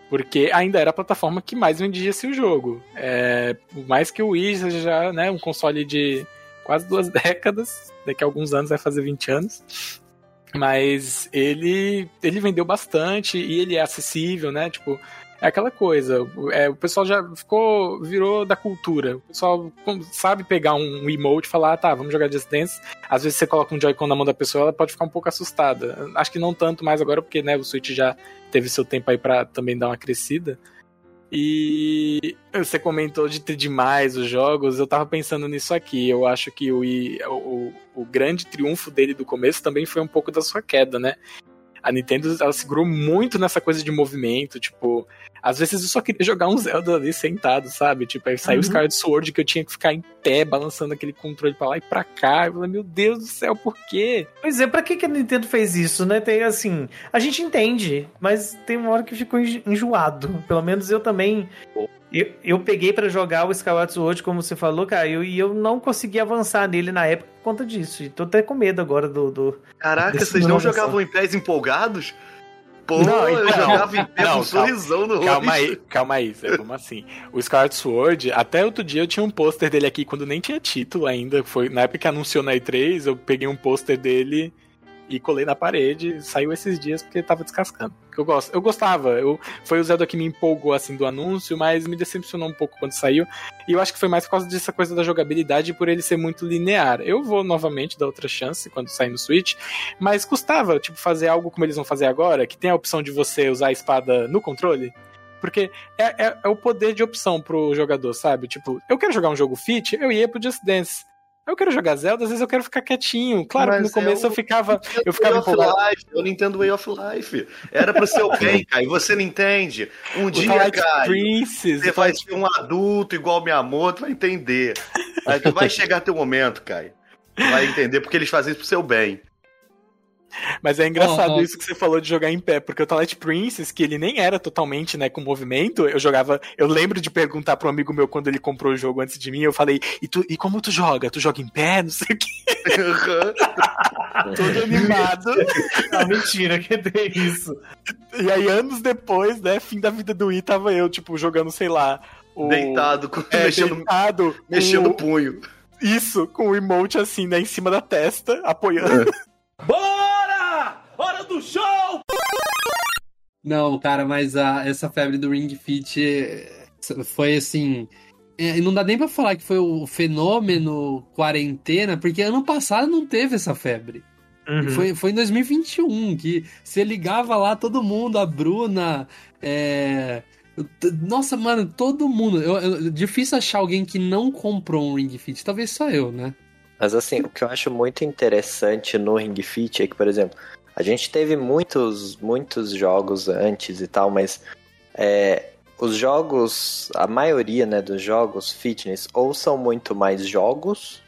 [SPEAKER 4] Porque ainda era a plataforma que mais vendia esse jogo. É, por mais que o Wii seja já né, um console de quase duas décadas, daqui a alguns anos vai fazer 20 anos. Mas ele, ele vendeu bastante e ele é acessível, né? Tipo, é aquela coisa. é, o pessoal já ficou. virou da cultura. O pessoal sabe pegar um emote e falar, ah, tá, vamos jogar Just Dance. Às vezes você coloca um Joy-Con na mão da pessoa, ela pode ficar um pouco assustada. Acho que não tanto mais agora, porque né, o Switch já teve seu tempo aí pra também dar uma crescida. E você comentou de ter demais os jogos, eu tava pensando nisso aqui. Eu acho que o, o, o grande triunfo dele do começo também foi um pouco da sua queda, né? A Nintendo ela segurou muito nessa coisa de movimento, tipo, às vezes eu só queria jogar um Zelda ali sentado, sabe? Tipo, aí saiu o
[SPEAKER 1] Uhum.
[SPEAKER 4] Skyward Sword que eu tinha que ficar em pé, balançando aquele controle pra lá e pra cá. Eu falei, meu Deus do céu, por quê?
[SPEAKER 1] Pois é, pra que, que a Nintendo fez isso, né? Tem assim. A gente entende, mas tem uma hora que ficou enjo- enjoado. Pelo menos eu também. Eu, eu peguei pra jogar o Skyward Sword, como você falou, cara, eu- e eu não consegui avançar nele na época por conta disso. E tô até com medo agora do. do...
[SPEAKER 3] Caraca, vocês não jogavam em pés empolgados? Pô,
[SPEAKER 4] Não,
[SPEAKER 3] eu
[SPEAKER 4] então-
[SPEAKER 3] jogava em pé
[SPEAKER 4] não,
[SPEAKER 3] com um sorrisão no
[SPEAKER 4] Calma
[SPEAKER 3] rosto.
[SPEAKER 4] aí, calma aí, Zé, como assim? O Skyward Sword, até outro dia eu tinha um pôster dele aqui quando nem tinha título ainda. Foi na época que anunciou na E3, eu peguei um pôster dele e colei na parede. Saiu esses dias porque tava descascando. Eu gosto, eu gostava. Eu, foi o Zelda que me empolgou assim do anúncio, mas me decepcionou um pouco quando saiu. E eu acho que foi mais por causa dessa coisa da jogabilidade e por ele ser muito linear. Eu vou novamente dar outra chance quando sair no Switch, mas custava, tipo, fazer algo como eles vão fazer agora, que tem a opção de você usar a espada no controle. Porque é, é- é o poder de opção pro jogador, sabe? Tipo, eu quero jogar um jogo fit, eu ia pro Just Dance. Eu quero jogar Zelda, às vezes eu quero ficar quietinho. Claro que no começo
[SPEAKER 3] é
[SPEAKER 4] eu
[SPEAKER 3] o-
[SPEAKER 4] ficava, eu ficava
[SPEAKER 3] Way of
[SPEAKER 4] empolgado.
[SPEAKER 3] Life, é o Nintendo Way of Life. Era pro seu bem, cara. E você não entende. Um
[SPEAKER 4] O
[SPEAKER 3] dia,
[SPEAKER 4] Twilight
[SPEAKER 3] cara,
[SPEAKER 4] Princess,
[SPEAKER 3] você vai ser um adulto igual meu amor, tu vai entender. Aí tu vai chegar teu momento, cara. Tu vai entender porque eles fazem isso pro seu bem.
[SPEAKER 4] Mas é engraçado
[SPEAKER 2] ó.
[SPEAKER 4] isso que você falou de jogar em pé, porque o Twilight Princess, que ele nem era totalmente, né, com movimento, eu jogava. Eu lembro de perguntar pro amigo meu quando ele comprou o jogo antes de mim, eu falei, e, tu, e como tu joga? Tu joga em pé? Não sei o que, todo animado.
[SPEAKER 1] Ah, mentira, que tem isso.
[SPEAKER 4] E aí, anos depois, né, fim da vida do Wii, tava eu, tipo, jogando, sei lá. O...
[SPEAKER 3] Deitado, com-
[SPEAKER 4] É,
[SPEAKER 3] mexendo,
[SPEAKER 4] deitado,
[SPEAKER 3] mexendo o
[SPEAKER 4] o,
[SPEAKER 3] punho.
[SPEAKER 4] Isso, com o emote assim, né, em cima da testa, apoiando.
[SPEAKER 6] Bora! Hora do show!
[SPEAKER 2] Não, cara, mas a, essa febre do Ring Fit eh, foi assim. é, não dá nem pra falar que foi o fenômeno quarentena, porque ano passado não teve essa febre.
[SPEAKER 1] Uhum.
[SPEAKER 2] Foi, foi em 2021 que você ligava lá todo mundo, a Bruna. é, Nossa, mano, todo mundo. Eu, eu- difícil achar alguém que não comprou um Ring Fit. Talvez só eu, né?
[SPEAKER 5] Mas assim, o que eu acho muito interessante no Ring Fit é que, por exemplo, a gente teve muitos, muitos jogos antes e tal, mas é, os jogos, a maioria né, dos jogos fitness, ou são muito mais jogos,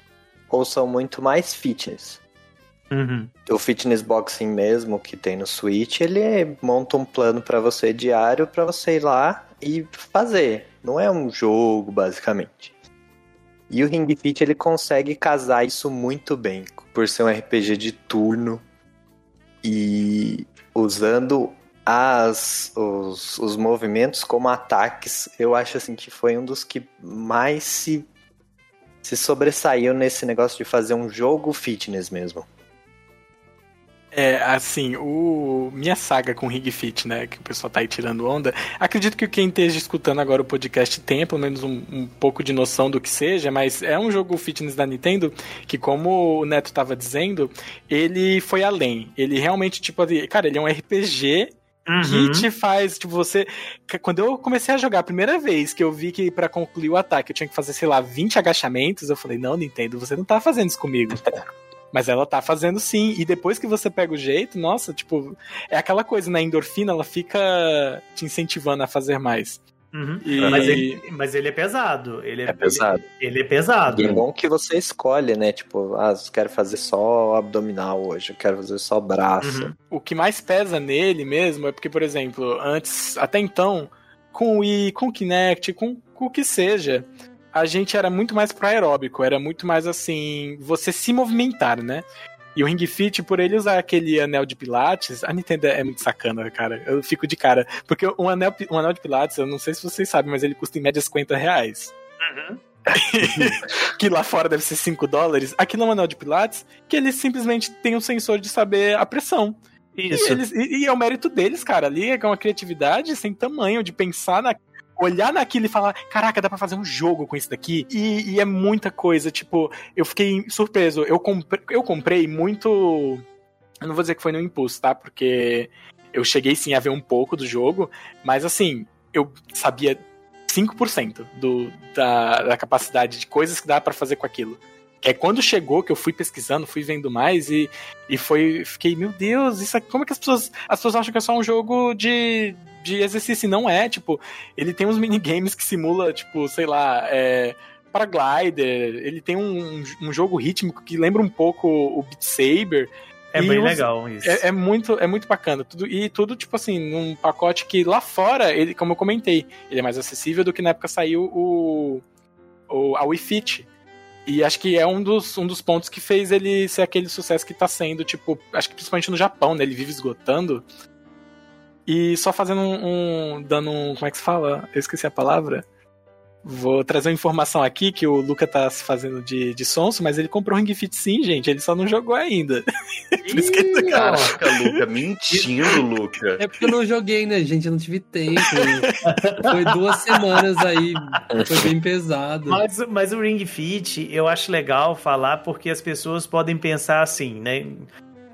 [SPEAKER 5] ou são muito mais fitness.
[SPEAKER 1] Uhum.
[SPEAKER 5] O fitness boxing mesmo que tem no Switch, ele é- monta um plano pra você diário pra você ir lá e fazer. Não é um jogo, basicamente. E o Ring Fit ele consegue casar isso muito bem, por ser um RPG de turno e usando as, os, os movimentos como ataques. Eu acho assim que foi um dos que mais se, se sobressaiu nesse negócio de fazer um jogo fitness mesmo.
[SPEAKER 4] É, assim, o minha saga com Ring Fit, né, que o pessoal tá aí tirando onda, acredito que quem esteja escutando agora o podcast tenha pelo menos um, um pouco de noção do que seja, mas é um jogo fitness da Nintendo que, como o Neto tava dizendo, ele foi além. Ele realmente, tipo, cara, ele é um RPG
[SPEAKER 1] Uhum.
[SPEAKER 4] que te faz, tipo, você. Quando eu comecei a jogar a primeira vez que eu vi que pra concluir o ataque eu tinha que fazer, sei lá, 20 agachamentos, eu falei, não, Nintendo, você não tá fazendo isso comigo. Mas ela tá fazendo sim. E depois que você pega o jeito, nossa, tipo, é aquela coisa, né? A endorfina, ela fica te incentivando a fazer mais.
[SPEAKER 1] Uhum.
[SPEAKER 4] E-
[SPEAKER 1] Mas, ele, mas ele é pesado. Ele é,
[SPEAKER 5] É pesado.
[SPEAKER 1] Ele, ele é pesado.
[SPEAKER 5] E é bom que você escolhe, né? Tipo, ah, eu quero fazer só abdominal hoje, eu quero fazer só braço.
[SPEAKER 1] Uhum.
[SPEAKER 4] O que mais pesa nele mesmo é porque, por exemplo, antes, até então, com o Wii, com o Kinect, com, com o que seja, a gente era muito mais pro aeróbico, era muito mais assim, você se movimentar, né? E o Ring Fit, por ele usar aquele anel de pilates, a Nintendo é muito sacana, cara. Eu fico de cara. Porque um anel, um anel de pilates, eu não sei se vocês sabem, mas ele custa em média 50 reais.
[SPEAKER 1] Uhum.
[SPEAKER 4] que lá fora deve ser 5 dólares. Aqui no anel de pilates, que ele simplesmente tem um sensor de saber a pressão.
[SPEAKER 1] Isso.
[SPEAKER 4] E, eles- e- e é o mérito deles, cara. Ali é uma criatividade sem tamanho, de pensar na. Olhar naquilo e falar, caraca, dá pra fazer um jogo com isso daqui. E, e é muita coisa, tipo, eu fiquei surpreso. Eu, eu comprei muito. Eu não vou dizer que foi no impulso, tá? Porque eu cheguei sim a ver um pouco do jogo, mas assim, eu sabia 5% do, da, da capacidade de coisas que dá pra fazer com aquilo. Que é quando chegou que eu fui pesquisando, fui vendo mais e, e foi. Fiquei, meu Deus, isso como é que as pessoas. As pessoas acham que é só um jogo de, de exercício? E Não é, tipo, ele tem uns minigames que simula, tipo, sei lá, é, paraglider, ele tem um, um jogo rítmico que lembra um pouco o Beat Saber.
[SPEAKER 1] É
[SPEAKER 4] E
[SPEAKER 1] bem
[SPEAKER 4] os-
[SPEAKER 1] legal isso.
[SPEAKER 4] É, é muito, é muito bacana. Tudo, e tudo, tipo assim, num pacote que lá fora, ele, como eu comentei, ele é mais acessível do que na época saiu o, o a Wii Fit. E acho que é um dos, um dos pontos que fez ele ser aquele sucesso que tá sendo, tipo, acho que principalmente no Japão, né? Ele vive esgotando. E só fazendo um. um- dando um. Como é que se fala? Eu esqueci a palavra. Vou trazer uma informação aqui que o Luca tá se fazendo de, de sonso, mas ele comprou um Ring Fit sim, gente. Ele só não jogou ainda. Por isso que ele tá
[SPEAKER 3] Caraca, Luca, mentindo, Luca.
[SPEAKER 2] É porque eu não joguei, né, gente? Eu não tive tempo. Foi duas semanas aí. Foi bem pesado.
[SPEAKER 1] Mas, mas o Ring Fit, eu acho legal falar porque as pessoas podem pensar assim, né?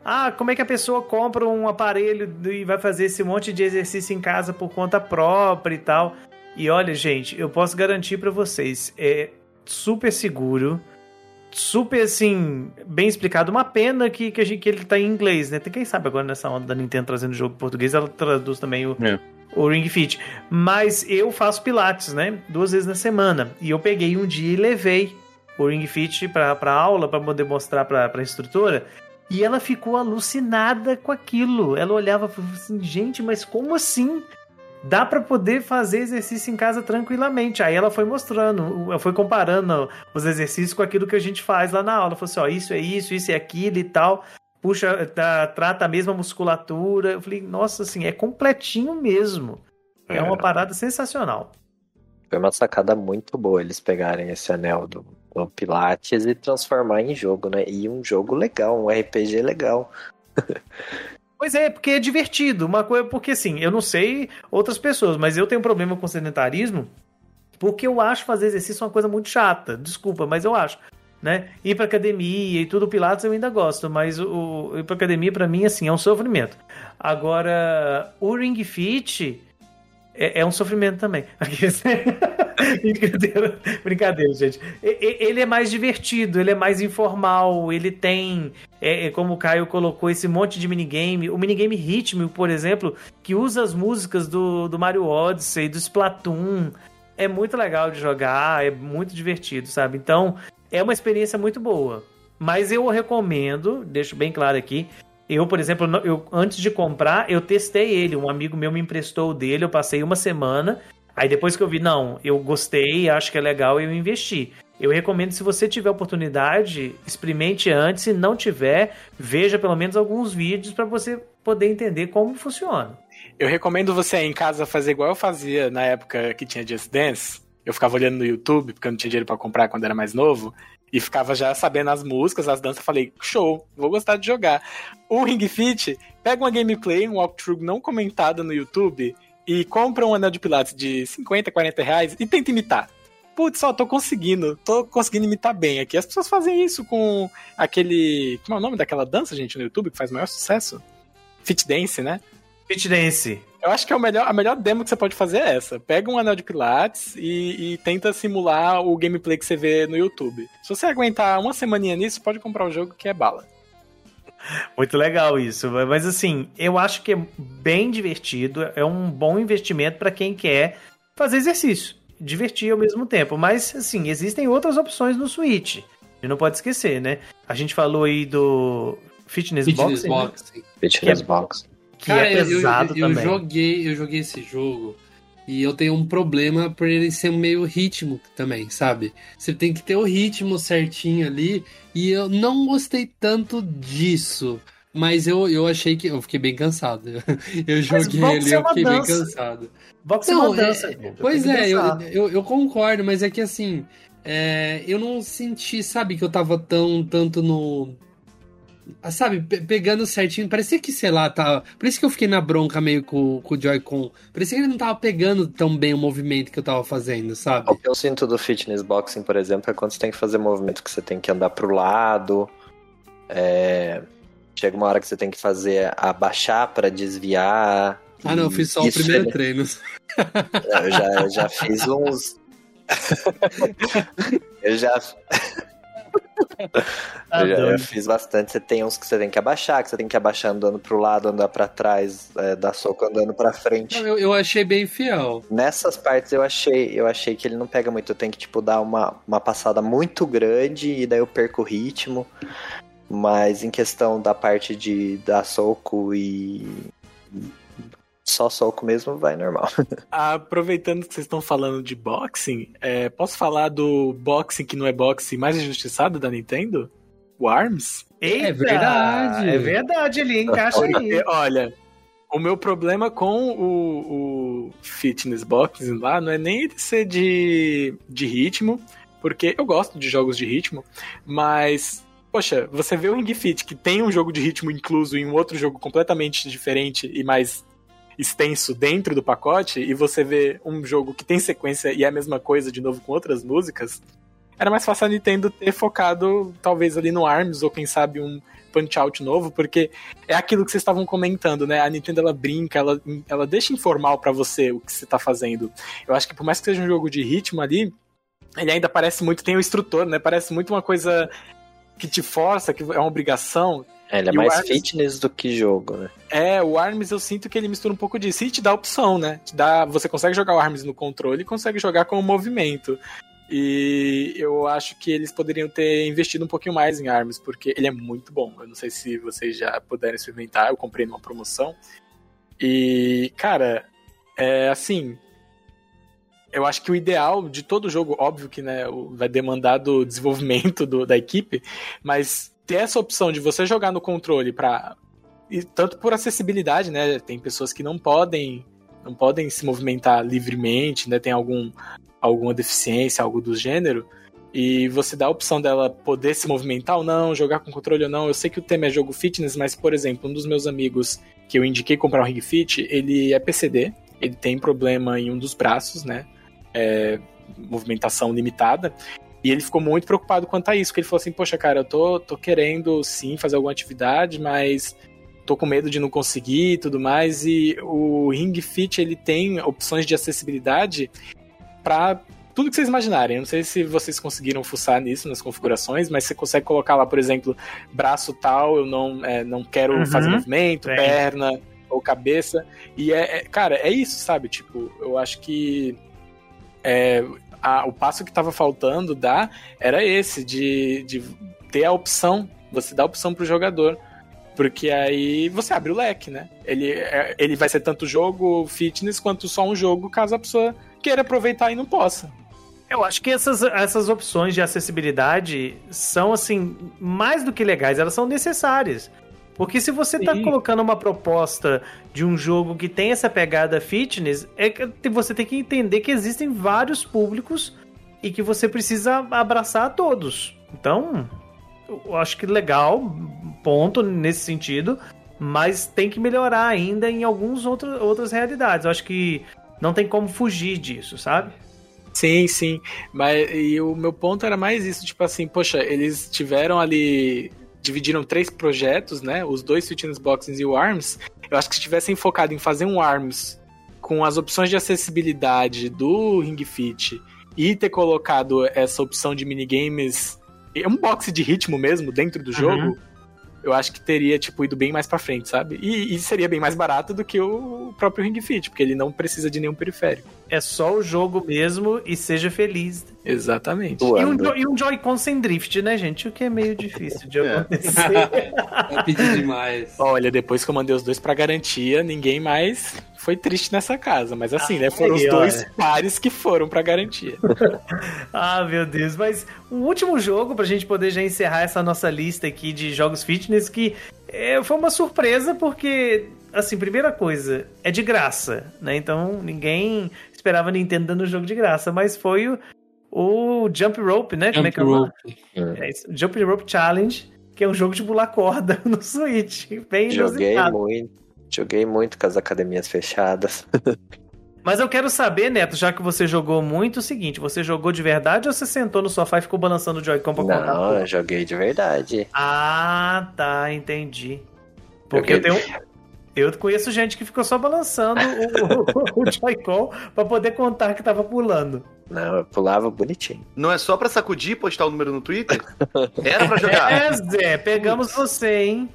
[SPEAKER 1] Ah, como é que a pessoa compra um aparelho e vai fazer esse monte de exercício em casa por conta própria e tal? E olha, gente, eu posso garantir pra vocês, é super seguro, super assim, bem explicado. Uma pena que, que, a gente, que ele tá em inglês, né? Tem quem sabe agora nessa onda da Nintendo trazendo jogo em português, ela traduz também o,
[SPEAKER 3] É.
[SPEAKER 1] o Ring Fit. Mas eu faço pilates, né? Duas vezes na semana. E eu peguei um dia e levei o Ring Fit pra, pra aula, pra poder mostrar pra, pra instrutora. E ela ficou alucinada com aquilo. Ela olhava e assim, gente, mas como assim? Dá pra poder fazer exercício em casa tranquilamente. Aí ela foi mostrando, foi comparando os exercícios com aquilo que a gente faz lá na aula. Falou assim, ó, isso é isso, isso é aquilo e tal. Puxa, tá- trata a mesma musculatura. Eu falei, nossa, assim, é completinho mesmo. É uma parada sensacional.
[SPEAKER 5] Foi uma sacada muito boa eles pegarem esse anel do, o Pilates e transformar em jogo, né? E um jogo legal, um RPG legal.
[SPEAKER 1] Pois é, porque é divertido. Uma coisa, porque assim, eu não sei outras pessoas, mas eu tenho um problema com sedentarismo porque eu acho fazer exercício uma coisa muito chata. Desculpa, mas eu acho. Né? Ir pra academia e tudo, Pilates eu ainda gosto, mas o, ir pra academia para mim, assim, é um sofrimento. Agora, o Ring Fit é, é um sofrimento também. brincadeira, brincadeira, gente. Ele é mais divertido, ele é mais informal, ele tem, é, é, como o Caio colocou, esse monte de minigame. O minigame Ritmo, por exemplo, que usa as músicas do, do Mario Odyssey, do Splatoon. É muito legal de jogar, é muito divertido, sabe? Então, é uma experiência muito boa. Mas eu recomendo, deixo bem claro aqui, eu, por exemplo, eu, antes de comprar, eu testei ele. Um amigo meu me emprestou dele, eu passei uma semana. Aí depois que eu vi, não, eu gostei, acho que é legal, eu investi. Eu recomendo, se você tiver oportunidade, experimente antes. Se não tiver, veja pelo menos alguns vídeos para você poder entender como funciona.
[SPEAKER 4] Eu recomendo você em casa fazer igual eu fazia na época que tinha Just Dance. Eu ficava olhando no YouTube, porque eu não tinha dinheiro para comprar quando era mais novo. E ficava já sabendo as músicas, as danças. Falei, show, vou gostar de jogar. O Ring Fit, pega uma gameplay, um walkthrough não comentado no YouTube e compra um anel de pilates de 50, 40 reais e tenta imitar. Putz, só tô conseguindo, tô conseguindo imitar bem aqui. As pessoas fazem isso com aquele. Como é o nome daquela dança, gente, no YouTube, que faz maior sucesso? Fit Dance, né?
[SPEAKER 1] Fit Dance.
[SPEAKER 4] Eu acho que é o melhor, a melhor demo que você pode fazer é essa. Pega um anel de pilates e, e, tenta simular o gameplay que você vê no YouTube. Se você aguentar uma semaninha nisso, pode comprar o jogo que é bala.
[SPEAKER 1] Muito legal isso. Mas assim, eu acho que é bem divertido, é um bom investimento para quem quer fazer exercício, divertir ao mesmo tempo. Mas assim, existem outras opções no Switch. A gente não pode esquecer, né? A gente falou aí do Fitness,
[SPEAKER 2] Fitness
[SPEAKER 1] Boxing.
[SPEAKER 2] Box.
[SPEAKER 5] Né? Fitness
[SPEAKER 1] que
[SPEAKER 5] é, Box.
[SPEAKER 1] Que Cara, é pesado
[SPEAKER 2] eu, eu, eu,
[SPEAKER 1] também.
[SPEAKER 2] joguei, eu joguei esse jogo e eu tenho um problema por ele ser meio ritmo também, sabe? Você tem que ter o ritmo certinho ali. E eu não gostei tanto disso. Mas eu, eu achei que. Eu fiquei bem cansado. Eu joguei ali e
[SPEAKER 1] é
[SPEAKER 2] eu fiquei
[SPEAKER 1] dança.
[SPEAKER 2] bem cansado.
[SPEAKER 1] Boxe é
[SPEAKER 2] Não,
[SPEAKER 1] uma dança.
[SPEAKER 2] é-
[SPEAKER 1] pô,
[SPEAKER 2] pois é, eu, eu, eu concordo, mas é que assim. é, eu não senti, sabe, que eu tava tão tanto no. Sabe, pe- pegando certinho. Parecia que, sei lá, tava. Por isso que eu fiquei na bronca meio com, com o Joy-Con. Parecia que ele não tava pegando tão bem o movimento que eu tava fazendo, sabe?
[SPEAKER 5] O que eu sinto do fitness boxing, por exemplo, é quando você tem que fazer movimento que você tem que andar pro lado. é, Chega uma hora que você tem que fazer abaixar pra desviar.
[SPEAKER 2] Ah, não, eu fiz só o primeiro
[SPEAKER 5] é-
[SPEAKER 2] treino.
[SPEAKER 5] Eu já, eu já fiz uns. eu já,
[SPEAKER 1] Tá
[SPEAKER 5] eu já eu fiz bastante. Você tem uns que você tem que abaixar, que você tem que abaixar andando pro lado, andar pra trás, é, dar soco andando pra frente.
[SPEAKER 2] Eu, eu achei bem fiel.
[SPEAKER 5] Nessas partes eu achei, eu achei que ele não pega muito. Eu tenho que, tipo, dar uma, uma passada muito grande e daí eu perco o ritmo. Mas em questão da parte de dar soco e. Só soco mesmo, vai normal.
[SPEAKER 4] Aproveitando que vocês estão falando de boxing, é, posso falar do boxing que não é boxing mais injustiçado da Nintendo? O ARMS?
[SPEAKER 1] Eita,
[SPEAKER 2] É verdade.
[SPEAKER 1] É verdade, ele encaixa aí.
[SPEAKER 4] Olha, o meu problema com o, o fitness boxing lá não é nem ele ser de, de ritmo, porque eu gosto de jogos de ritmo, mas, poxa, você vê o Ring Fit que tem um jogo de ritmo incluso em um outro jogo completamente diferente e mais extenso dentro do pacote, e você vê um jogo que tem sequência e é a mesma coisa de novo com outras músicas, era mais fácil a Nintendo ter focado talvez ali no ARMS ou quem sabe um Punch Out novo, porque é aquilo que vocês estavam comentando, né? A Nintendo ela brinca, ela, ela deixa informal pra você o que você tá fazendo. Eu acho que por mais que seja um jogo de ritmo ali, ele ainda parece muito, tem o instrutor, né? Parece muito uma coisa que te força, que é uma obrigação.
[SPEAKER 5] É, ele é
[SPEAKER 4] E
[SPEAKER 5] mais
[SPEAKER 4] Arms-
[SPEAKER 5] fitness do que jogo, né?
[SPEAKER 4] É, o ARMS eu sinto que ele mistura um pouco disso e te dá opção, né? Te dá, você consegue jogar o ARMS no controle e consegue jogar com o movimento. E eu acho que eles poderiam ter investido um pouquinho mais em ARMS, porque ele é muito bom. Eu não sei se vocês já puderam experimentar, eu comprei numa promoção. E, cara, é assim. Eu acho que o ideal de todo jogo, óbvio que né, vai demandar do desenvolvimento do- da equipe, mas ter essa opção de você jogar no controle para tanto por acessibilidade, né? Tem pessoas que não podem não podem se movimentar livremente, né? Tem algum alguma deficiência, algo do gênero. e você dá a opção dela poder se movimentar ou não, jogar com controle ou não. Eu sei que o tema é jogo fitness, mas, por exemplo, um dos meus amigos que eu indiquei comprar um Ring Fit, ele é PCD, ele tem problema em um dos braços, né? É, movimentação limitada. E ele ficou muito preocupado quanto a isso, porque ele falou assim, poxa, cara, eu tô, tô querendo sim fazer alguma atividade, mas tô com medo de não conseguir e tudo mais. E o Ring Fit, ele tem opções de acessibilidade para tudo que vocês imaginarem. Eu não sei se vocês conseguiram fuçar nisso nas configurações, mas você consegue colocar lá, por exemplo, braço tal, eu não, é, não quero
[SPEAKER 1] Uhum.
[SPEAKER 4] fazer movimento,
[SPEAKER 1] Tem.
[SPEAKER 4] perna ou cabeça. E é, é- cara, é isso, sabe? Tipo, eu acho que é, a- o passo que tava faltando dar era esse, de, de ter a opção, você dá a opção pro jogador. Porque aí você abre o leque, né? Ele, é- ele vai ser tanto jogo fitness quanto só um jogo, caso a pessoa queira aproveitar e não possa.
[SPEAKER 1] Eu acho que essas, essas opções de acessibilidade são, assim, mais do que legais, elas são necessárias. Porque se você tá
[SPEAKER 4] Sim.
[SPEAKER 1] colocando uma proposta de um jogo que tem essa pegada fitness, é que você tem que entender que existem vários públicos e que você precisa abraçar a todos. Então, eu acho que legal, ponto nesse sentido, mas tem que melhorar ainda em algumas outras, outras realidades. Eu acho que não tem como fugir disso, sabe?
[SPEAKER 4] Sim, sim. Mas e o meu ponto era mais isso, tipo assim, poxa, eles tiveram ali. Dividiram três projetos, né? Os dois fitness boxes e o ARMS. Eu acho que se tivessem focado em fazer um ARMS com as opções de acessibilidade do Ring Fit e ter colocado essa opção de minigames. É um boxe de ritmo mesmo dentro do jogo. Eu acho que teria, tipo, ido bem mais pra frente, sabe? E, e seria bem mais barato do que o próprio Ring Fit, porque ele não precisa de nenhum periférico.
[SPEAKER 1] É só o jogo mesmo e seja feliz.
[SPEAKER 4] Exatamente.
[SPEAKER 1] E um, jo- e um Joy-Con sem drift, né, gente? O que é meio difícil de
[SPEAKER 3] É.
[SPEAKER 1] acontecer.
[SPEAKER 2] Vai pedir demais.
[SPEAKER 4] Olha, depois que eu mandei os dois pra garantia, ninguém mais foi triste nessa casa. Mas assim, né? Foram
[SPEAKER 1] Aí,
[SPEAKER 4] os dois
[SPEAKER 1] olha.
[SPEAKER 4] pares que foram pra garantia.
[SPEAKER 1] ah, meu Deus. Mas o último jogo, pra gente poder já encerrar essa nossa lista aqui de jogos fitness, que é, foi uma surpresa, porque, assim, primeira coisa, é de graça, né? Então ninguém esperava Nintendo dando jogo de graça, mas foi o, o Jump Rope, né? Como é
[SPEAKER 2] Jump
[SPEAKER 1] que é
[SPEAKER 2] rope.
[SPEAKER 1] É isso, Jump Rope Challenge, que é um jogo de pular corda no Switch. Bem
[SPEAKER 5] Joguei
[SPEAKER 1] inusitado.
[SPEAKER 5] muito. Joguei muito com as academias fechadas.
[SPEAKER 1] Mas eu quero saber, Neto, já que você jogou muito, o seguinte: você jogou de verdade ou você sentou no sofá e ficou balançando o Joy-Con pra contar?
[SPEAKER 5] Não, eu joguei de verdade.
[SPEAKER 1] Ah, tá, entendi. Porque eu
[SPEAKER 5] Joguei.
[SPEAKER 1] tenho. Eu conheço gente que ficou só balançando o, o, o Joy-Con pra poder contar que tava pulando.
[SPEAKER 5] Não, eu pulava bonitinho.
[SPEAKER 3] Não é só pra sacudir e postar o número no Twitter? Era pra jogar.
[SPEAKER 1] É, Zé, pegamos você, hein?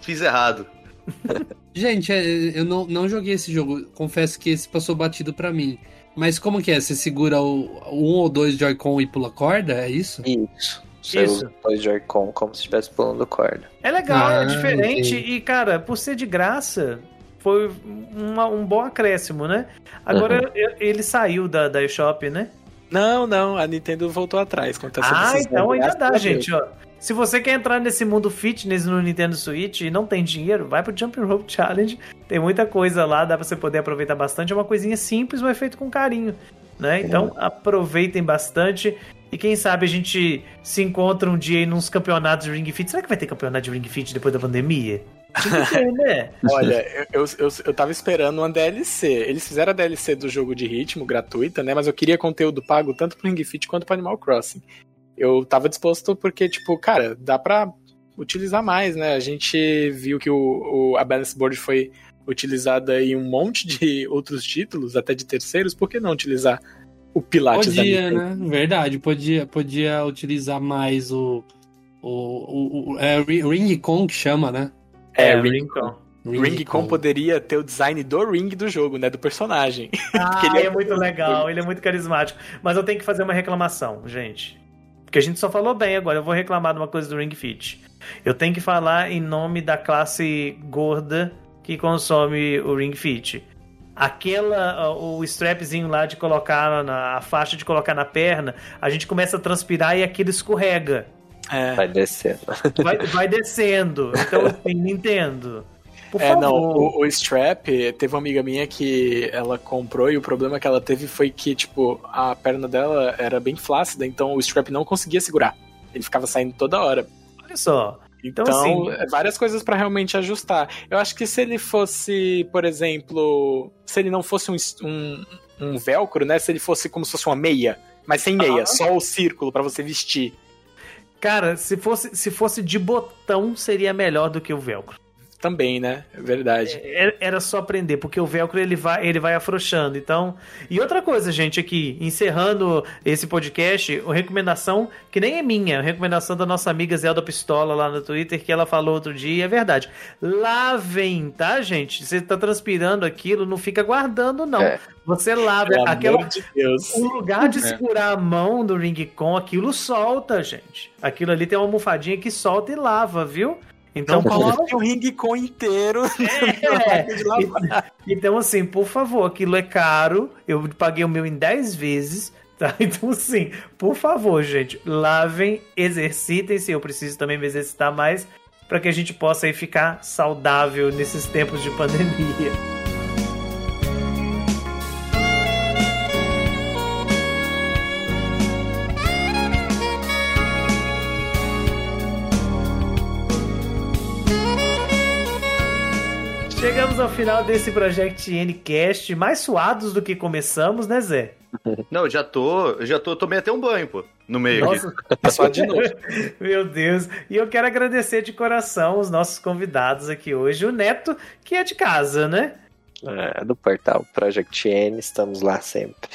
[SPEAKER 3] Fiz errado.
[SPEAKER 2] Gente, é, eu não, não joguei esse jogo. Confesso que esse passou batido pra mim. Mas como que é? Você segura o, um ou dois Joy-Con e pula corda? É isso?
[SPEAKER 5] Isso. Você
[SPEAKER 1] Isso.
[SPEAKER 5] usa dois Joy-Con como se estivesse pulando corda.
[SPEAKER 1] É legal,
[SPEAKER 2] Ah,
[SPEAKER 1] é diferente.
[SPEAKER 2] entendi.
[SPEAKER 1] E, cara, por ser de graça, foi uma- um bom acréscimo, né? Agora eu- ele saiu da, da eShop, né?
[SPEAKER 4] Não, não, a Nintendo voltou atrás. quanto a essa
[SPEAKER 1] Ah, então ainda dá, gente, ó. Se você quer entrar nesse mundo fitness no Nintendo Switch e não tem dinheiro, vai pro Jump Rope Challenge. Tem muita coisa lá, dá pra você poder aproveitar bastante. É uma coisinha simples, mas feito com carinho, né? Então aproveitem bastante. E quem sabe a gente se encontra um dia aí nos campeonatos de Ring Fit. Será que vai ter campeonato de Ring Fit depois da pandemia? Tinha que ter, né?
[SPEAKER 4] Olha, eu, eu, eu, eu tava esperando uma DLC. Eles fizeram a DLC do jogo de ritmo gratuita, né? Mas eu queria conteúdo pago tanto pro Ring Fit quanto pro Animal Crossing. Eu tava disposto porque, tipo, cara, dá pra utilizar mais, né? A gente viu que o, o- a Balance Board foi utilizada em um monte de outros títulos, até de terceiros. Por que não utilizar o Pilates da
[SPEAKER 2] Podia, né? Verdade, podia, podia utilizar mais o. O, o, o é, Ri- Ring Con que chama, né?
[SPEAKER 4] É,
[SPEAKER 1] Ring
[SPEAKER 4] Ring
[SPEAKER 1] Con.
[SPEAKER 4] Ring Con poderia ter o design do ring do jogo, né? Do personagem.
[SPEAKER 1] Ah,
[SPEAKER 4] ele
[SPEAKER 1] ele
[SPEAKER 4] é
[SPEAKER 1] é muito legal, ele é muito carismático. Mas eu tenho que fazer uma reclamação, gente. Porque a gente só falou bem agora, eu vou reclamar de uma coisa do Ring Fit. Eu tenho que falar em nome da classe gorda que consome o Ring Fit. Aquela, o strapzinho lá de colocar na a faixa de colocar na perna, a gente começa a transpirar e aquilo escorrega.
[SPEAKER 4] É.
[SPEAKER 5] Vai descendo.
[SPEAKER 1] Vai, vai descendo. Então, assim, Nintendo. Por
[SPEAKER 4] é,
[SPEAKER 1] favor.
[SPEAKER 4] não, o, o Strap, teve uma amiga minha que ela comprou e o problema que ela teve foi que, tipo, a perna dela era bem flácida, então o Strap não conseguia segurar. Ele ficava saindo toda hora.
[SPEAKER 1] Olha só.
[SPEAKER 4] Então,
[SPEAKER 1] Então, assim-
[SPEAKER 4] é várias coisas pra realmente ajustar. Eu acho que se ele fosse, por exemplo, se ele não fosse um, um, um velcro, né? Se ele fosse como se fosse uma meia, mas sem meia,
[SPEAKER 1] Aham.
[SPEAKER 4] só o círculo pra você vestir.
[SPEAKER 1] Cara, se fosse, se fosse de botão, seria melhor do que o velcro.
[SPEAKER 4] Também, né? É verdade.
[SPEAKER 1] Era era só prender, porque o velcro ele vai, ele vai afrouxando. Então, e outra coisa, gente, aqui, encerrando esse podcast, uma recomendação que nem é minha, uma recomendação da nossa amiga Zelda Pistola lá no Twitter, que ela falou outro dia, é verdade. Lavem, tá, gente? Você tá transpirando aquilo, não fica guardando, não.
[SPEAKER 5] É.
[SPEAKER 1] Você lava.
[SPEAKER 4] Pelo
[SPEAKER 1] Aquela,
[SPEAKER 4] amor de Deus.
[SPEAKER 1] o lugar de
[SPEAKER 4] É.
[SPEAKER 1] segurar a mão do Ring Con, aquilo solta, gente. Aquilo ali tem uma almofadinha que solta e lava, viu? Então,
[SPEAKER 4] coloque o ring com inteiro
[SPEAKER 1] É. Então, assim, por favor, aquilo é caro. Eu paguei o meu em 10 vezes. Tá? Então, assim, por favor, gente, lavem, exercitem-se. Eu preciso também me exercitar mais para que a gente possa aí ficar saudável nesses tempos de pandemia. Chegamos ao final desse Project Ncast, mais suados do que começamos, né, Zé?
[SPEAKER 3] Não, eu já tô. Eu já tô. Tomei até um banho, pô. No meio aqui.
[SPEAKER 1] Nossa,
[SPEAKER 4] Só de novo.
[SPEAKER 1] Meu Deus. E eu quero agradecer de coração os nossos convidados aqui hoje. O Neto, que é de casa, né?
[SPEAKER 5] É, do portal Project N, estamos lá sempre.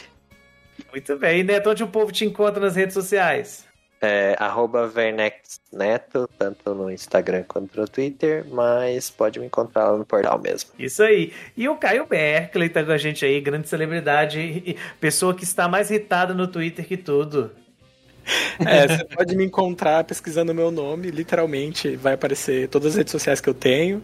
[SPEAKER 1] Muito bem. E Neto, onde o povo te encontra nas redes sociais?
[SPEAKER 5] É, arroba VernexNeto, tanto no Instagram quanto no Twitter, mas pode me encontrar lá no portal mesmo.
[SPEAKER 1] Isso aí. E o Caio Berkeley tá com a gente aí, grande celebridade, pessoa que está mais irritada no Twitter que tudo.
[SPEAKER 4] É, você pode me encontrar pesquisando o meu nome, literalmente vai aparecer todas as redes sociais que eu tenho.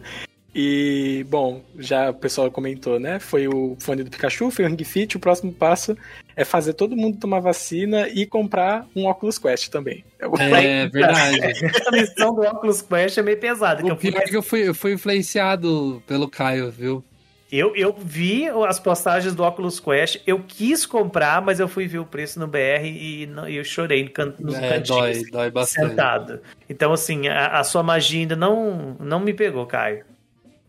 [SPEAKER 4] E, bom, já o pessoal comentou, né? Foi o fone do Pikachu, foi o Ring Fit. O próximo passo é fazer todo mundo tomar vacina e comprar um Oculus Quest também. Eu-
[SPEAKER 2] É verdade.
[SPEAKER 1] A missão do Oculus Quest é meio pesada. que
[SPEAKER 2] O
[SPEAKER 1] eu, fui-
[SPEAKER 2] pior é que eu fui, eu fui influenciado pelo Caio, viu?
[SPEAKER 1] eu, eu vi as postagens do Oculus Quest, eu quis comprar, mas eu fui ver o preço no BR e não- eu chorei no can, nos
[SPEAKER 2] É,
[SPEAKER 1] cantinhos.
[SPEAKER 2] dói, dói bastante.
[SPEAKER 1] sentado. Então, assim, a, a sua magia ainda não, não me pegou, Caio.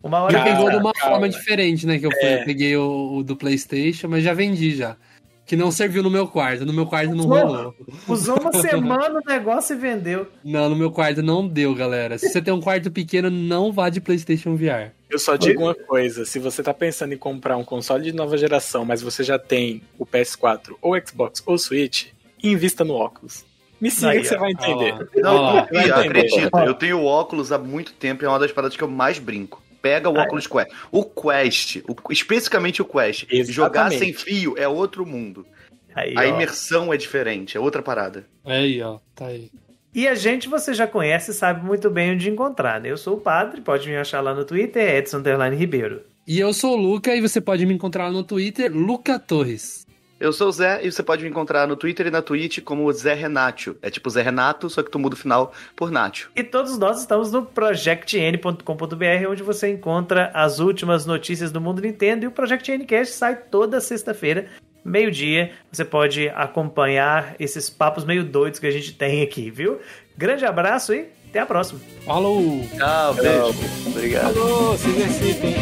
[SPEAKER 1] Uma hora
[SPEAKER 2] pegou de uma
[SPEAKER 4] calma.
[SPEAKER 2] forma diferente, né? Que eu
[SPEAKER 4] É.
[SPEAKER 2] eu peguei o, o do Playstation, mas já vendi já. Que não serviu no meu quarto. No meu quarto não rolou.
[SPEAKER 1] usou uma semana o negócio e vendeu.
[SPEAKER 2] Não, no meu quarto não deu, galera. Se você tem um quarto pequeno, não vá de Playstation VR.
[SPEAKER 4] Eu só digo uma coisa: se você tá pensando em comprar um console de nova geração, mas você já tem o PS4, ou Xbox, ou Switch, invista no óculos. Me siga
[SPEAKER 1] Aí,
[SPEAKER 4] que você vai entender.
[SPEAKER 2] Ó,
[SPEAKER 3] Não,
[SPEAKER 2] ó,
[SPEAKER 3] e acredita, eu tenho óculos há muito tempo e é uma das paradas que eu mais brinco. Pega o
[SPEAKER 1] Ah,
[SPEAKER 3] óculos Quest. O Quest, o- especificamente o Quest,
[SPEAKER 4] Exatamente.
[SPEAKER 3] jogar sem fio é outro mundo.
[SPEAKER 1] Aí,
[SPEAKER 3] A
[SPEAKER 1] ó.
[SPEAKER 3] imersão é diferente, é outra parada.
[SPEAKER 2] aí, ó. Tá aí.
[SPEAKER 1] E a gente você já conhece e sabe muito bem onde encontrar, né? Eu sou o padre, pode me achar lá no Twitter, Edson Ribeiro.
[SPEAKER 2] E eu sou o Luca e você pode me encontrar no Twitter, Luca Torres.
[SPEAKER 3] Eu sou o Zé e você pode me encontrar no Twitter e na Twitch como Zé Renatio. É tipo Zé Renato, só que tu muda o final por Natio.
[SPEAKER 1] E todos nós estamos no projectn.com.br, onde você encontra as últimas notícias do mundo Nintendo. E o Project Ncast sai toda sexta-feira, meio-dia. Você pode acompanhar esses papos meio doidos que a gente tem aqui, viu? Grande abraço e até a próxima.
[SPEAKER 2] Falou!
[SPEAKER 3] Tchau, beijo.
[SPEAKER 5] Obrigado.
[SPEAKER 4] Falou, se exercitem.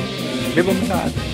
[SPEAKER 4] Beba muita água.